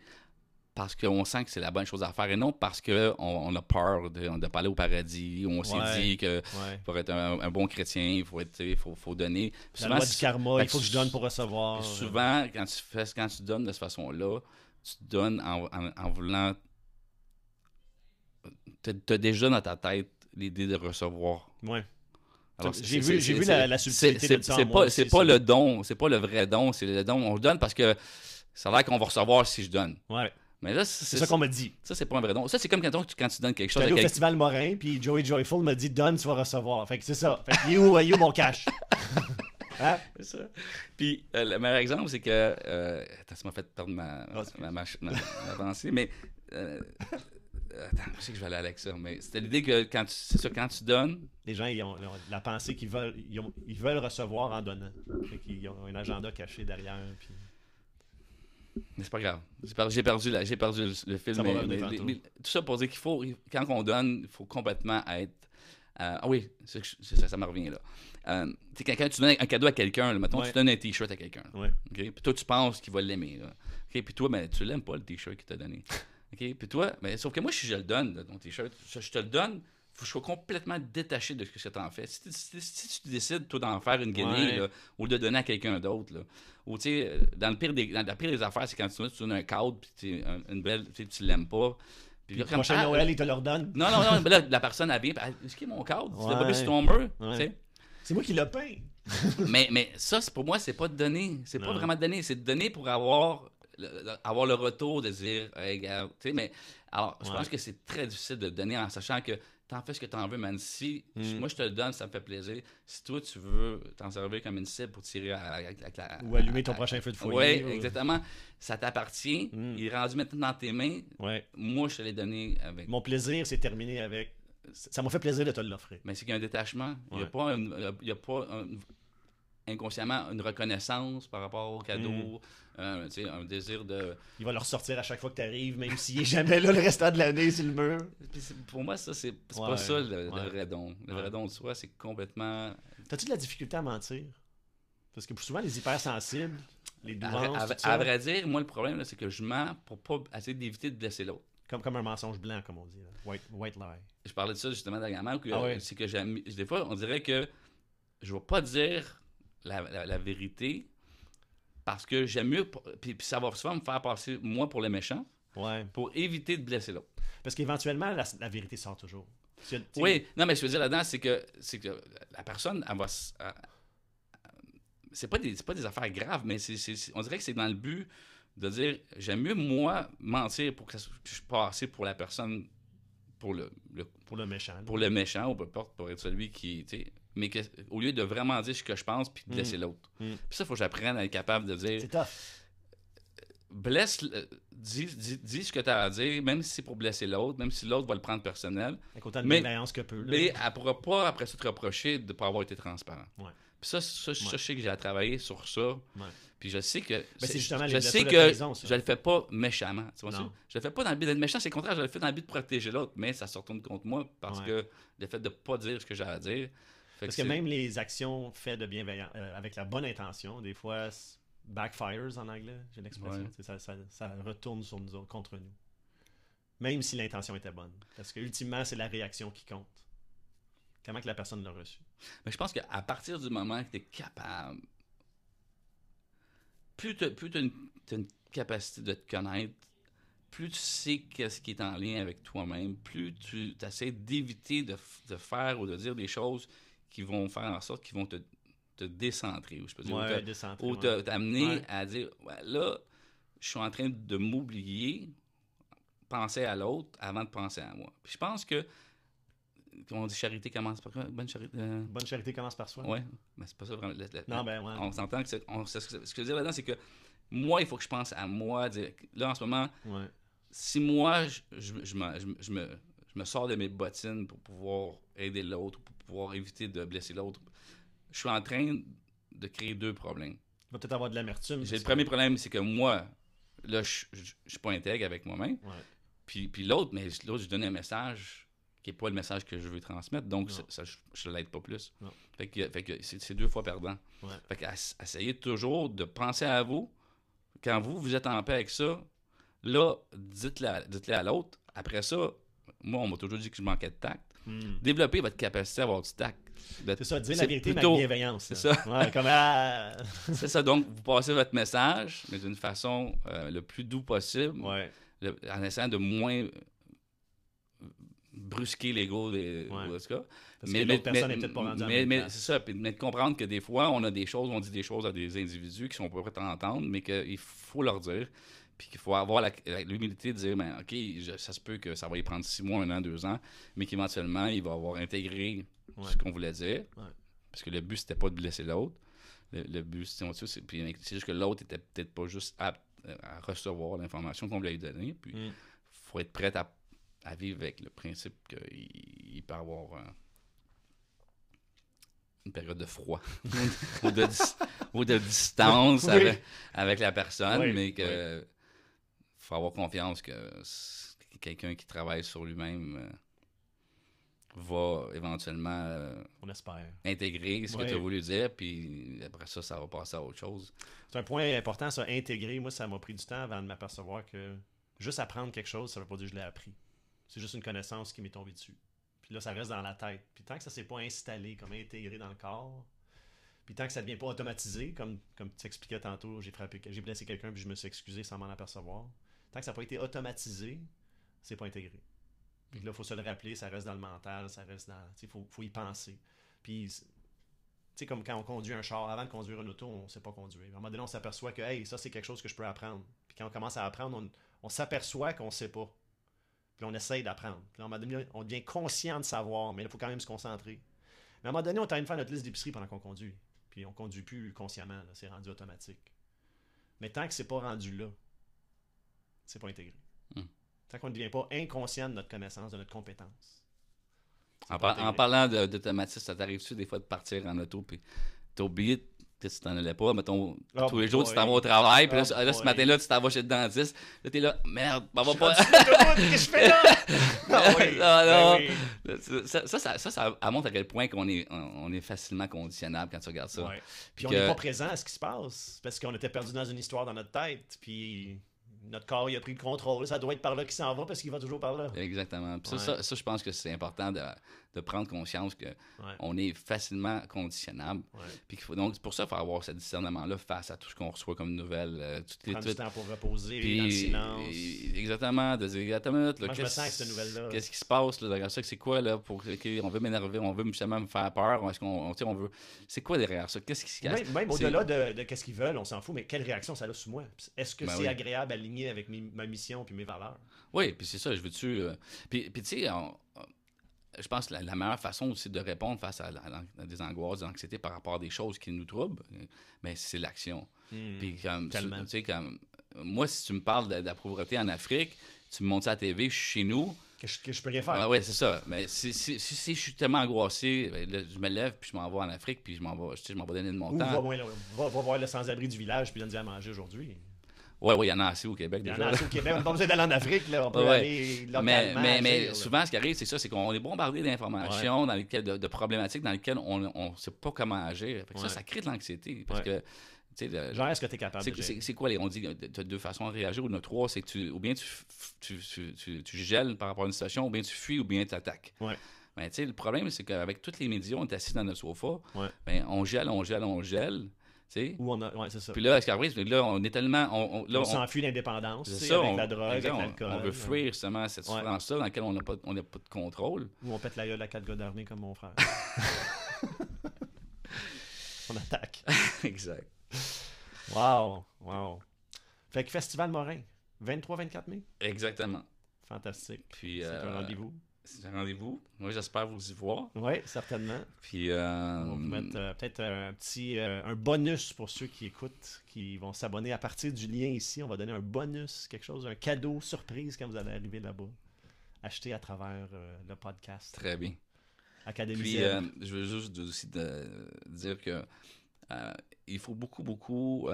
parce qu'on sent que c'est la bonne chose à faire et non parce qu'on on a peur de ne pas aller au paradis, on s'est Ouais. dit que Ouais. pour être un, un bon chrétien, il faut, être, faut, faut donner. La souvent, loi du karma, il faut que je donne pour recevoir. Souvent, quand tu, fais, quand tu donnes de cette façon-là, tu donnes en, en- en voulant. Tu as déjà dans ta tête l'idée de recevoir. Ouais. J'ai vu- la- la c'est- subtilité de pas, aussi, le don, c'est pas le vrai don, c'est le don. On le donne parce que ça a l'air qu'on va recevoir si je donne. Ouais. Mais là, C'est ça qu'on m'a dit. ça, c'est pas un vrai don. Ça, c'est comme quand, quand tu donnes quelque chose J'étais au festival Morin, puis Joey Joyful m'a dit donne, tu vas recevoir. Fait que c'est ça. Fait que est où mon cash? Hein? C'est ça. Puis euh, le meilleur exemple, c'est que. euh, attends, ça m'a fait perdre ma, c'est- ma, ma, ma- ma pensée, mais. euh, attends, je sais que je vais aller avec ça, mais c'était l'idée que quand tu, c'est ça, quand tu donnes, Les gens, ils ont, ils ont la pensée qu'ils veulent, ils, ont- ils veulent recevoir en donnant. Qu'ils ont un agenda caché derrière. Puis... mais c'est pas grave. J'ai perdu, j'ai perdu, la- j'ai perdu le, le film. Ça mais- tout ça pour dire qu'il faut, quand on donne, il faut complètement être. euh, ah oui, c'est, c'est ça, ça me revient là. Euh, quand, quand tu donnes un cadeau à quelqu'un, là, mettons, Ouais. tu donnes un t-shirt à quelqu'un. Ouais. Puis toi, tu penses qu'il va l'aimer. Là. Puis toi, ben, tu l'aimes pas, le t-shirt qu'il t'a donné. OK? Puis toi, ben, sauf que moi, si je le donne, là, ton t-shirt, je, je te le donne, faut que je sois complètement détaché de ce que tu en fais. Si, tu- si- si tu décides, toi, d'en faire une guinée, Ouais. là, ou de donner à quelqu'un d'autre, ou tu sais, dans, le pire des, dans la pire des affaires, c'est quand tu, tu donnes un cadre, puis un- une belle, tu sais, tu l'aimes pas. Puis Puis le prochain Noël, ils te le redonnent. Non, non, non, mais là, la personne, elle vient, est-ce qu'il est mon cadre? Tu l'as pas Ouais. sur ton mur? Ouais. Tu sais? C'est moi qui l'ai peint. mais, mais ça, pour moi, c'est pas de donner. C'est pas vraiment de donner. C'est de donner pour avoir le, le- avoir le retour de dire, Hey, gars, tu sais, mais alors, je Ouais. pense que c'est très difficile de donner en sachant que t'en fais ce que t'en veux, man. Si Mm. moi je te le donne, ça me fait plaisir. Si toi tu veux t'en servir comme une cible pour tirer à- avec la. Ou allumer ton à- prochain feu de foyer. Ouais, ou- exactement. Ça t'appartient. Mm. Il est rendu maintenant dans tes mains. Ouais. Moi, je te l'ai donné avec. Mon plaisir, c'est terminé avec. Ça m'a fait plaisir de te l'offrir. Mais c'est qu'il y a un détachement. Il n'y a Ouais. pas un, il y a pas un inconsciemment une reconnaissance par rapport au cadeau, euh, tu sais, un désir de. Il va le ressortir à chaque fois que tu arrives, même s'il est jamais là le restant de l'année sur le mur. Pour moi, ça, c'est Ouais, pas ça le, vrai don. Le Ouais. vrai don de soi, c'est complètement. T'as-tu de la difficulté à mentir? Parce que souvent, les hypersensibles, les À, douances, à- tout à ça, vrai dire, moi, le problème, c'est que je mens pour pas essayer d'éviter de blesser l'autre. comme, comme un mensonge blanc, comme on dit. là. White, white lie. Je parlais de ça justement dernièrement, Ah c'est que. Des fois, on dirait que je vais pas dire la, la- la vérité parce que j'aime mieux. Puis, puis ça va souvent me faire passer moi pour le méchant Ouais. pour éviter de blesser l'autre. Parce qu'éventuellement, la, la vérité sort toujours. Tu- tu- Oui, non, mais je veux dire là-dedans, c'est que, c'est que la personne, elle va. s- elle- c'est pas, des, c'est pas des affaires graves, mais c'est, c'est- c'est- on dirait que c'est dans le but de dire j'aime mieux moi mentir pour que, ça que je passe pour la personne, pour le, le- Pour le méchant. pour le méchant, ou peu importe, pour être celui qui. tu sais, Mais que, au lieu de vraiment dire ce que je pense puis de Mm. laisser l'autre. Mm. Puis ça, il faut que j'apprenne à être capable de dire C'est tough. blesse, le- dis, dis, dis ce que tu as à dire, même si c'est pour blesser l'autre, même si l'autre va le prendre personnel. Avec autant de Mais- que peu. là. Mais elle pourra pas après ça te reprocher de ne pas avoir été transparent. Ouais. Puis ça, ça, je sais que j'ai à travailler sur ça. Puis je sais que. c'est justement je sais que je le fais pas méchamment. Tu vois ça? Je le fais pas dans le but d'être méchant, c'est le contraire, je le fais dans le but de protéger l'autre, mais ça se retourne contre moi parce que le fait de pas dire ce que j'ai à dire. Fait Parce que même les actions faites de bienveillance, euh, avec la bonne intention, des fois, backfires en anglais, j'ai l'expression. Ouais. Ça, ça, ça retourne sur nous autres, contre nous. Même si l'intention était bonne. Parce que ultimement, c'est la réaction qui compte. Comment que la personne l'a reçu. Mais je pense qu'à partir du moment que tu es capable, plus tu as une, t'as une capacité de te connaître, plus tu sais qu'est-ce qui est en lien avec toi-même, plus tu essaies d'éviter de, de faire ou de dire des choses qui vont faire en sorte qu'ils vont te, te décentrer, ou je peux dire, ou t'amener Ouais. à dire là, je suis en train de m'oublier, penser à l'autre avant de penser à moi. Puis je pense que, on dit charité commence par quoi? Bonne charité. euh, Bonne charité commence par soi. Ouais, mais c'est pas ça vraiment. le- le- Non, ben ouais. On s'entend que on- ce que je veux dire là-dedans, c'est que moi, il faut que je pense à moi. dire- là, en ce moment, Ouais. si moi, je, je, je me, je, me- je me, sors de mes bottines pour pouvoir aider l'autre, pour pouvoir éviter de blesser l'autre, je suis en train de créer deux problèmes. Il va peut-être avoir de l'amertume. Le premier problème, c'est que moi, là, je, je suis pas intègre avec moi-même. Ouais. Puis, puis l'autre, mais l'autre, je donne un message qui n'est pas le message que je veux transmettre. Donc, ça, ça, je ne l'aide pas plus. Non. Fait que, fait que c'est deux fois perdant. Ouais. Fait que ess- essayez toujours de penser à vous. Quand vous, vous êtes en paix avec ça, là, dites-le à, dites-le à l'autre. Après ça, moi, on m'a toujours dit que je manquais de tact. Hmm. Développez votre capacité à avoir du tact. C'est ça, dire la vérité, plutôt- mais avec bienveillance. c'est ça. Ouais, comme ah, C'est ça, donc, vous passez votre message, mais d'une façon euh, le plus doux possible. Ouais. le- en essayant de moins euh, brusquer l'ego des Ouais. en tout cas. Parce que l'autre personne n'est peut-être pas rendue mais, mais c'est ça, puis mais de comprendre que des fois, on a des choses, on dit des choses à des individus qui sont pas prêts à entendre, mais qu'il faut leur dire, puis qu'il faut avoir l'humilité de dire, ben, OK, je- ça se peut que ça va y prendre six mois, un an, deux ans, mais qu'éventuellement, il va avoir intégré Ouais. ce qu'on voulait dire. Ouais. Parce que le but, c'était pas de blesser l'autre. Le, le but, c'est juste que l'autre était peut-être pas juste apte euh, à recevoir l'information qu'on voulait lui donner. Puis, Mm. faut être prêt à, à vivre avec le principe qu'il il peut avoir euh, une période de froid ou, de, ou de distance Oui. avec, avec la personne, Oui, mais que faut avoir confiance que quelqu'un qui travaille sur lui-même euh, va éventuellement euh, On espère. intégrer ce que tu as voulu dire, puis après ça, ça va passer à autre chose. C'est un point important, ça, intégrer. Moi, ça m'a pris du temps avant de m'apercevoir que juste apprendre quelque chose, ça veut pas dire que je l'ai appris. C'est juste une connaissance qui m'est tombée dessus. Puis là, ça reste dans la tête. Puis tant que ça s'est pas installé, comme intégré dans le corps, puis tant que ça devient pas automatisé, comme, comme tu expliquais tantôt, j'ai frappé, j'ai blessé quelqu'un puis je me suis excusé sans m'en apercevoir. Tant que ça n'a pas été automatisé, c'est pas intégré. Là, il faut se le rappeler, ça reste dans le mental, ça reste dans. Il faut, faut y penser. Puis tu sais, comme quand on conduit un char, avant de conduire une auto, on ne sait pas conduire. À un moment donné, on s'aperçoit que, hey, ça, c'est quelque chose que je peux apprendre. Puis quand on commence à apprendre, on, s'aperçoit qu'on ne sait pas. Puis on essaye d'apprendre. Puis donné, on devient conscient de savoir, mais il faut quand même se concentrer. Mais à un moment donné, on train de faire notre liste d'épicerie pendant qu'on conduit. Puis on conduit plus consciemment, c'est rendu automatique. Mais tant que c'est pas rendu là, c'est pas intégré. Hmm. Tant qu'on ne devient pas inconscient de notre connaissance, de notre compétence. En, par- en parlant de- d'automatisme, ça t'arrive-tu des fois de partir en auto puis oublié tu t'en allais pas, mettons, Oh tous les jours, tu t'en vas au travail, puis là, Oh là, ce matin-là, tu t'en vas chez le dentiste, là, t'es là, merde, on va pas. suis rendu sur l'autoroute, Qu'est-ce que je fais là? Ah oui, Ah, non. oui. ça, ça, montre à quel point qu'on est, on est facilement conditionnable quand tu regardes ça. Ouais. Puis Puis on n'est pas présent à ce qui se passe parce qu'on était perdu dans une histoire dans notre tête. Puis notre corps il a pris le contrôle. Ça doit être par là qu'il s'en va parce qu'il va toujours par là. Exactement. Puis ça, Ouais. ça, ça, je pense que c'est important de, de prendre conscience que Ouais. on est facilement conditionnable. Puis faut, donc, c'est pour ça qu'il faut avoir ce discernement-là face à tout ce qu'on reçoit comme nouvelle. euh, toutes les- Prendre du temps pour reposer Puis, dans le silence. et- exactement, de dire, attends une minute, qu'est-ce- sens avec cette nouvelle-là. Qu'est-ce qui se passe là, derrière ça? C'est quoi là pour on veut m'énerver, on veut justement me faire peur, est-ce qu'on on, veut c'est quoi derrière ça? Qu'est-ce qui se cache? Même, au-delà de, de qu'est-ce qu'ils veulent, on s'en fout, mais quelle réaction ça a sur moi? Est-ce que Ben c'est oui. agréable, aligné avec ma mission puis mes valeurs? Oui, puis c'est ça, je veux-tu. euh, puis, puis tu sais, on- je pense que la, la meilleure façon aussi de répondre face à, la- à des angoisses, des anxiétés par rapport à des choses qui nous troublent, ben, c'est l'action. Puis comme, tu sais, comme, moi, si tu me parles de, de la pauvreté en Afrique, tu me montres ça à la TV, je suis chez nous. Que je, que je peux rien faire. Ah ouais, c'est ça. Mais si, si, si, si je suis tellement angoissé, ben, là, je me lève, puis je m'en vais en Afrique, puis je m'en vais, sais, je m'en vais donner de mon Ou temps. va, va voir le sans-abri du village puis donne à manger aujourd'hui. Ouais, ouais, il y en a assez au Québec Il y en déjà. a assez au Québec, on n'a pas besoin d'aller en Afrique, là. on peut Ouais. aller. Mais, mais, agir, souvent, ce qui arrive, c'est ça, c'est qu'on est bombardé d'informations, dans lesquelles, de, de problématiques dans lesquelles on ne sait pas comment agir. Ouais. Ça, ça crée de l'anxiété. Parce que, le- Genre, est-ce que tu es capable c'est, quoi les. On dit tu as deux façons de réagir, ou a trois, c'est que tu. Ou bien tu, tu, tu, tu, tu gèles par rapport à une situation, ou bien tu fuis, ou bien tu attaques. Ouais. Ben, tu sais, le problème, c'est qu'avec tous les médias, on est assis dans notre sofa, ben, on gèle, on gèle, on gèle. Tu sais? Ou on a... Ouais, c'est ça. Puis là, c'est que là, on est tellement. On, on- là, on on- s'enfuit l'indépendance, avec on, la drogue, avec l'alcool. on veut fuir justement cette Ouais. souffrance-là dans laquelle on n'a pas, on n'a pas de contrôle. Ou on pète la gueule à quatre gars d'armée comme mon frère. on attaque. exact. Wow, wow. Fait que Festival Morin, 23-24 mai. Exactement. Fantastique. Puis, C'est euh, un rendez-vous. C'est un rendez-vous. Moi, j'espère vous y voir. Oui, certainement. Puis, euh, On va vous mettre euh, peut-être un petit euh, un bonus pour ceux qui écoutent, qui vont s'abonner à partir du lien ici. On va donner un bonus, quelque chose, un cadeau surprise quand vous allez arriver là-bas. Acheté à travers le podcast très bien. Académie Puis, je veux juste aussi de- dire que il faut beaucoup, beaucoup.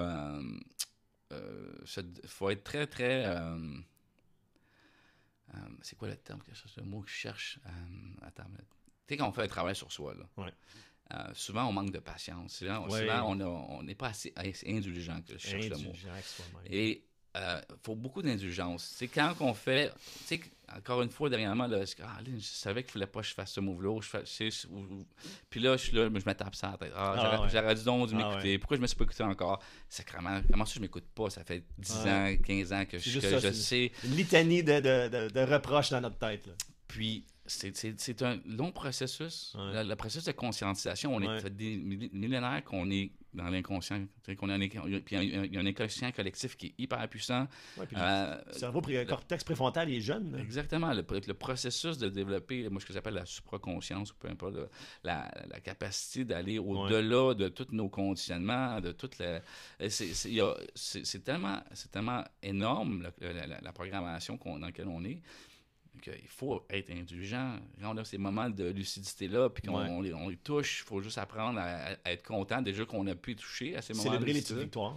se- faut être très, très. Euh, euh, c'est quoi le terme que je cherche, le mot que je cherche euh, Attends, minute. tu sais, quand on fait un travail sur soi, là, Ouais. euh, souvent on manque de patience. Souvent, Ouais. souvent, on n'est pas assez, assez indulgent, que je cherche le mot. Et il faut beaucoup d'indulgence. C'est quand on fait. Tu sais, encore une fois, dernièrement, là, je, ah, là, je savais qu'il ne fallait pas que je fasse ce move-là. Puis là, je suis là, je me tape ça à la tête. Ah, Ah, j'aurais, ouais. j'aurais dû donc dû Ah, m'écouter. ouais. Pourquoi je ne me suis pas écouté encore? Sacrément, comment ça, je ne m'écoute pas? Ça fait 10 Ouais. ans, 15 ans que, je, que ça, je sais. Une litanie de, de, de, de reproches dans notre tête. Là. Puis, c'est, un long processus. Le, le processus de conscientisation, on est des millénaires qu'on est dans l'inconscient. Qu'on est en- puis il y a un- un inconscient collectif qui est hyper puissant. Ouais, puis Euh, le cerveau, pré- cortex préfrontal, il est jeune. là. Exactement. Le, le processus de développer, moi, ce que j'appelle la supraconscience, ou peu importe, la, la capacité d'aller au-delà de tous nos conditionnements, de toute la. C'est tellement, tellement énorme, la, la- la- la programmation dans laquelle on est, qu'il faut être indulgent. Quand on a ces moments de lucidité-là, puis qu'on Ouais. on les, on les touche, il faut juste apprendre à, à être content déjà qu'on a pu toucher à ces moments Célébrer les petites victoires.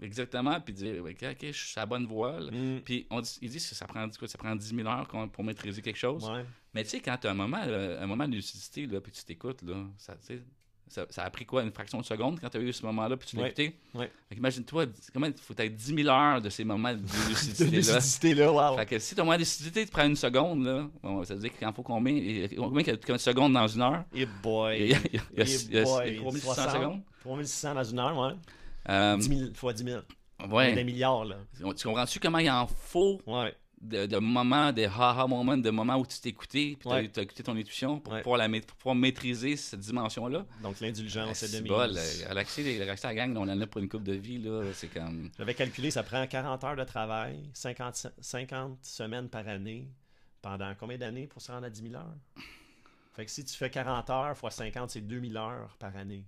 Exactement, puis dire, OK, je suis à la bonne voie. Mm. Puis on dit, que ça prend, quoi, ça prend 10 000 heures pour maîtriser quelque chose. Ouais. Mais tu sais, quand tu as un moment, là, un moment de lucidité, là, puis tu t'écoutes, là, ça, ça, ça a pris quoi, une fraction de seconde quand tu as eu ce moment-là, puis tu l'as Ouais, écouté? ouais. Qu'imagine-toi, comment il faut être 10 000 heures de ces moments de De lucidité-là. lucidité, wow. Fait que si ton moment de lucidité te prend une seconde, là, bon, ça veut dire qu'il en faut combien, combien qu'il y a de secondes dans une heure? Et boy. Il y a, il y a, il y a, Eh boy, il y a 3600 60. secondes? 3600 dans une heure, ouais. Euh, 10 000 fois 10 000. ouais. Des milliards, là. Tu comprends-tu comment il en faut Ouais. De, de moments, de ha-ha moments, de moments où tu t'es écouté, puis Ouais. tu as écouté ton intuition pour, Ouais. pouvoir la, ma- pour pouvoir maîtriser cette dimension-là. Donc l'indulgence est c'est de bol, relaxer, relaxer la gang, on en a pour une coupe de vie, là, c'est comme... J'avais calculé, ça prend 40 heures de travail, 50, 50 semaines par année, pendant combien d'années pour se rendre à 10 000 heures? Fait que si tu fais 40 heures fois 50, c'est 2000 heures par année.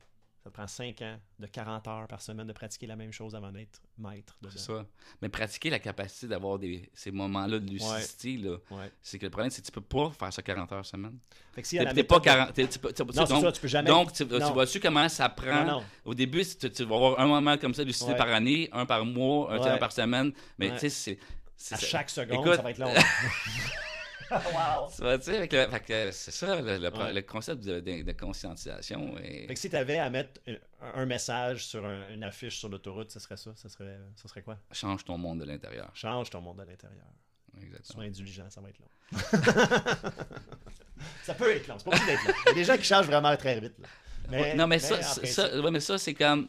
Ça prend 5 ans de 40 heures par semaine de pratiquer la même chose avant d'être maître. C'est ça. Mais pratiquer la capacité d'avoir des, ces moments-là de lucidité, Ouais. c'est que le problème, c'est que tu peux pas faire ça 40 heures semaine. Fait que si à la T'es pas méthode- 40. t'es- tu peux- tu- Non, donc, ça, tu peux jamais. donc, tu, vois-tu comment ça prend? Non, non. Au début, tu, tu vas avoir un moment comme ça de lucidité Ouais. par année, un par mois, un, par semaine. Mais tu sais, c'est. à chaque seconde, Écoute, ça va être long. wow! Tu vois, tu sais, c'est ça, le, le- Ouais. le concept de, de- de conscientisation. Et... Fait que si tu avais à mettre un, un message sur un- une affiche sur l'autoroute, ce serait ça? Ce serait, ce serait quoi? Change ton monde de l'intérieur. Change ton monde à l'intérieur. Exactement. Sois indulgent, ça va être long. ça peut être long, c'est pas obligé d'être long. Il y a des gens qui changent vraiment très vite. là. Mais, non, mais, mais ça, ça- ouais, mais ça, c'est comme.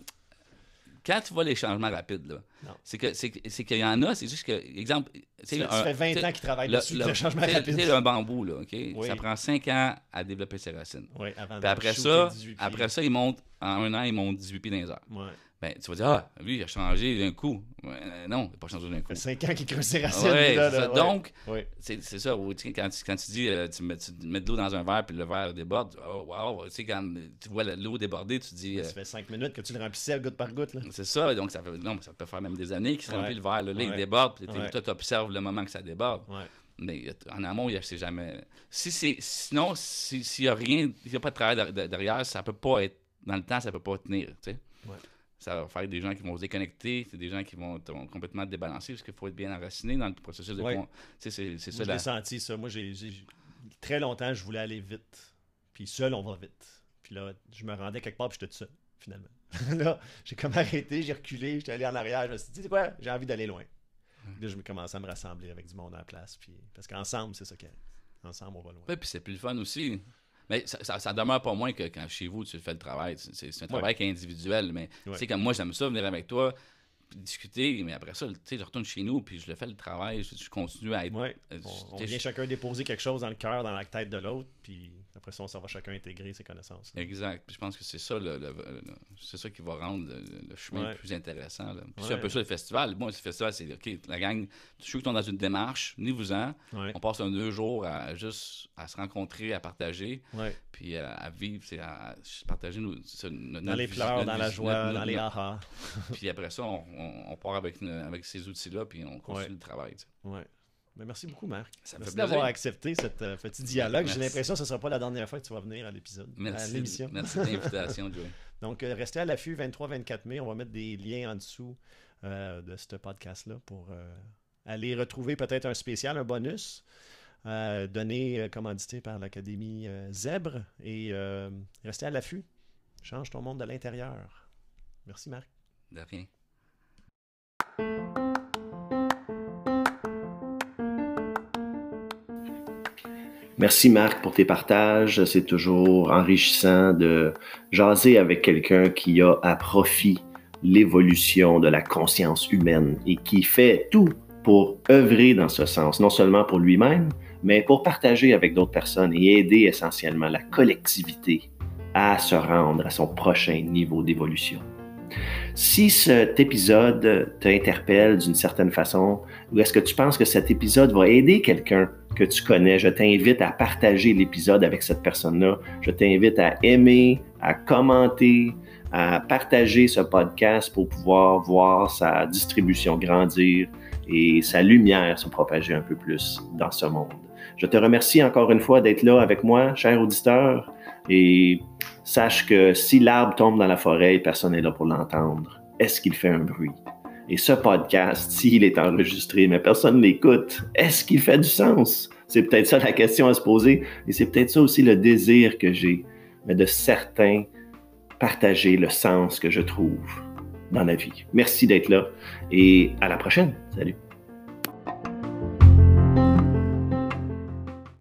Quand tu vois les changements rapides, là, c'est que c'est c'est qu'il y en a, c'est juste que, exemple, tu fait 20 tu sais, ans qu'ils travaillent le, dessus, le- le changement rapide. sais, un bambou, là, OK? Oui. Ça prend 5 ans à développer ses racines. Oui, avant Puis après ça, shooter 18 pieds. après ça, il monte, en un an, il monte 18 pieds dans les heures. Ouais. Ben, tu vas dire, ah, lui, il a changé d'un coup. Euh, non, il n'a pas changé d'un coup. 5 ans qu'il creuse ses racines. Ouais, là, c'est là, ça. ouais. Donc, Ouais. c'est ça. quand, tu- quand tu dis, euh, tu, mets, tu mets de l'eau dans un verre, puis le verre déborde, oh, wow, tu sais, quand tu vois l'eau déborder, tu dis, euh, Ça fait 5 minutes que tu le remplissais goutte par goutte. C'est ça, donc ça, fait, non, ça peut faire même des années qu'il se remplit le verre. Là, il déborde, puis toi, tu observes le moment que ça déborde. Mais en amont, il a- c'est jamais. Si c'est, sinon, si- s'il n'y a rien, s'il n'y a pas de travail de- de- derrière, ça peut pas être. Dans le temps, ça peut pas tenir. tu sais. Ça va faire des gens qui vont se déconnecter, c'est des gens qui vont complètement débalancés parce qu'il faut être bien enraciné dans le processus de. Ouais. con- c'est, c'est ça. La- l'ai senti, ça. Moi, j'ai, j'ai- très longtemps, je voulais aller vite. Puis seul, on va vite. Puis là, je me rendais quelque part, puis j'étais tout seul, finalement. là, j'ai comme arrêté, j'ai reculé, j'étais allé en arrière. Je me suis dit, sais quoi, j'ai envie d'aller loin. Puis Là, je me commençais à me rassembler avec du monde à la place. Puis... Parce qu'ensemble, c'est ça qui arrive. Ensemble, on va loin. Ouais, puis c'est plus le fun aussi. Mais ça, ça, ça demeure pas moins que quand chez vous, tu fais le travail. C'est, c'est- c'est un travail qui est individuel. Mais Ouais. sais, comme moi, j'aime ça, venir avec toi, discuter. Mais après ça, tu sais, je retourne chez nous, puis je le fais le travail. Je, je continue à être. Ouais. euh, On, vient chacun déposer quelque chose dans le cœur, dans la tête de l'autre. Puis après ça, on s'en va chacun intégrer ses connaissances. Exact. Puis je pense que c'est ça, le, le- le- c'est ça qui va rendre le, le chemin Ouais. plus intéressant. là. Puis c'est un peu ça le festival. Moi, le festival, c'est OK, la gang, ceux qui sont dans une démarche, venez-vous-en. Ouais. On passe un deux jours à juste à se rencontrer, à partager, puis à, à vivre, c'est à, à partager nos, notre- Dans les notre dans la joie, notre- dans les ahas. Puis après ça, on, on- on part avec, avec ces outils-là, puis on continue le travail. tu sais. Ben, merci beaucoup, Marc. Ça me Merci d'avoir accepté ce petit dialogue. J'ai l'impression que ce ne sera pas la dernière fois que tu vas venir à l'épisode, à Merci, l'émission. merci de l'invitation, Joey. Donc, euh, restez à l'affût 23-24 mai. On va mettre des liens en dessous euh, de ce podcast-là pour euh, aller retrouver peut-être un spécial, un bonus, euh, donné, euh, commandité par l'Académie euh, Zèbre. Et euh, restez à l'affût. Change ton monde de l'intérieur. Merci, Marc. De rien. Merci Marc pour tes partages. C'est toujours enrichissant de jaser avec quelqu'un qui a à profit l'évolution de la conscience humaine et qui fait tout pour œuvrer dans ce sens, non seulement pour lui-même, mais pour partager avec d'autres personnes et aider essentiellement la collectivité à se rendre à son prochain niveau d'évolution. Si cet épisode t'interpelle d'une certaine façon, ou est-ce que tu penses que cet épisode va aider quelqu'un que tu connais, je t'invite à partager l'épisode avec cette personne-là. Je t'invite à aimer, à commenter, à partager ce podcast pour pouvoir voir sa distribution grandir et sa lumière se propager un peu plus dans ce monde. Je te remercie encore une fois d'être là avec moi, cher auditeur, et sache que si l'arbre tombe dans la forêt, personne n'est là pour l'entendre. Est-ce qu'il fait un bruit? Et ce podcast, s'il est enregistré, mais personne ne l'écoute, est-ce qu'il fait du sens? C'est peut-être ça la question à se poser, et c'est peut-être ça aussi le désir que j'ai, mais de certains partager le sens que je trouve dans la vie. Merci d'être là, et à la prochaine. Salut!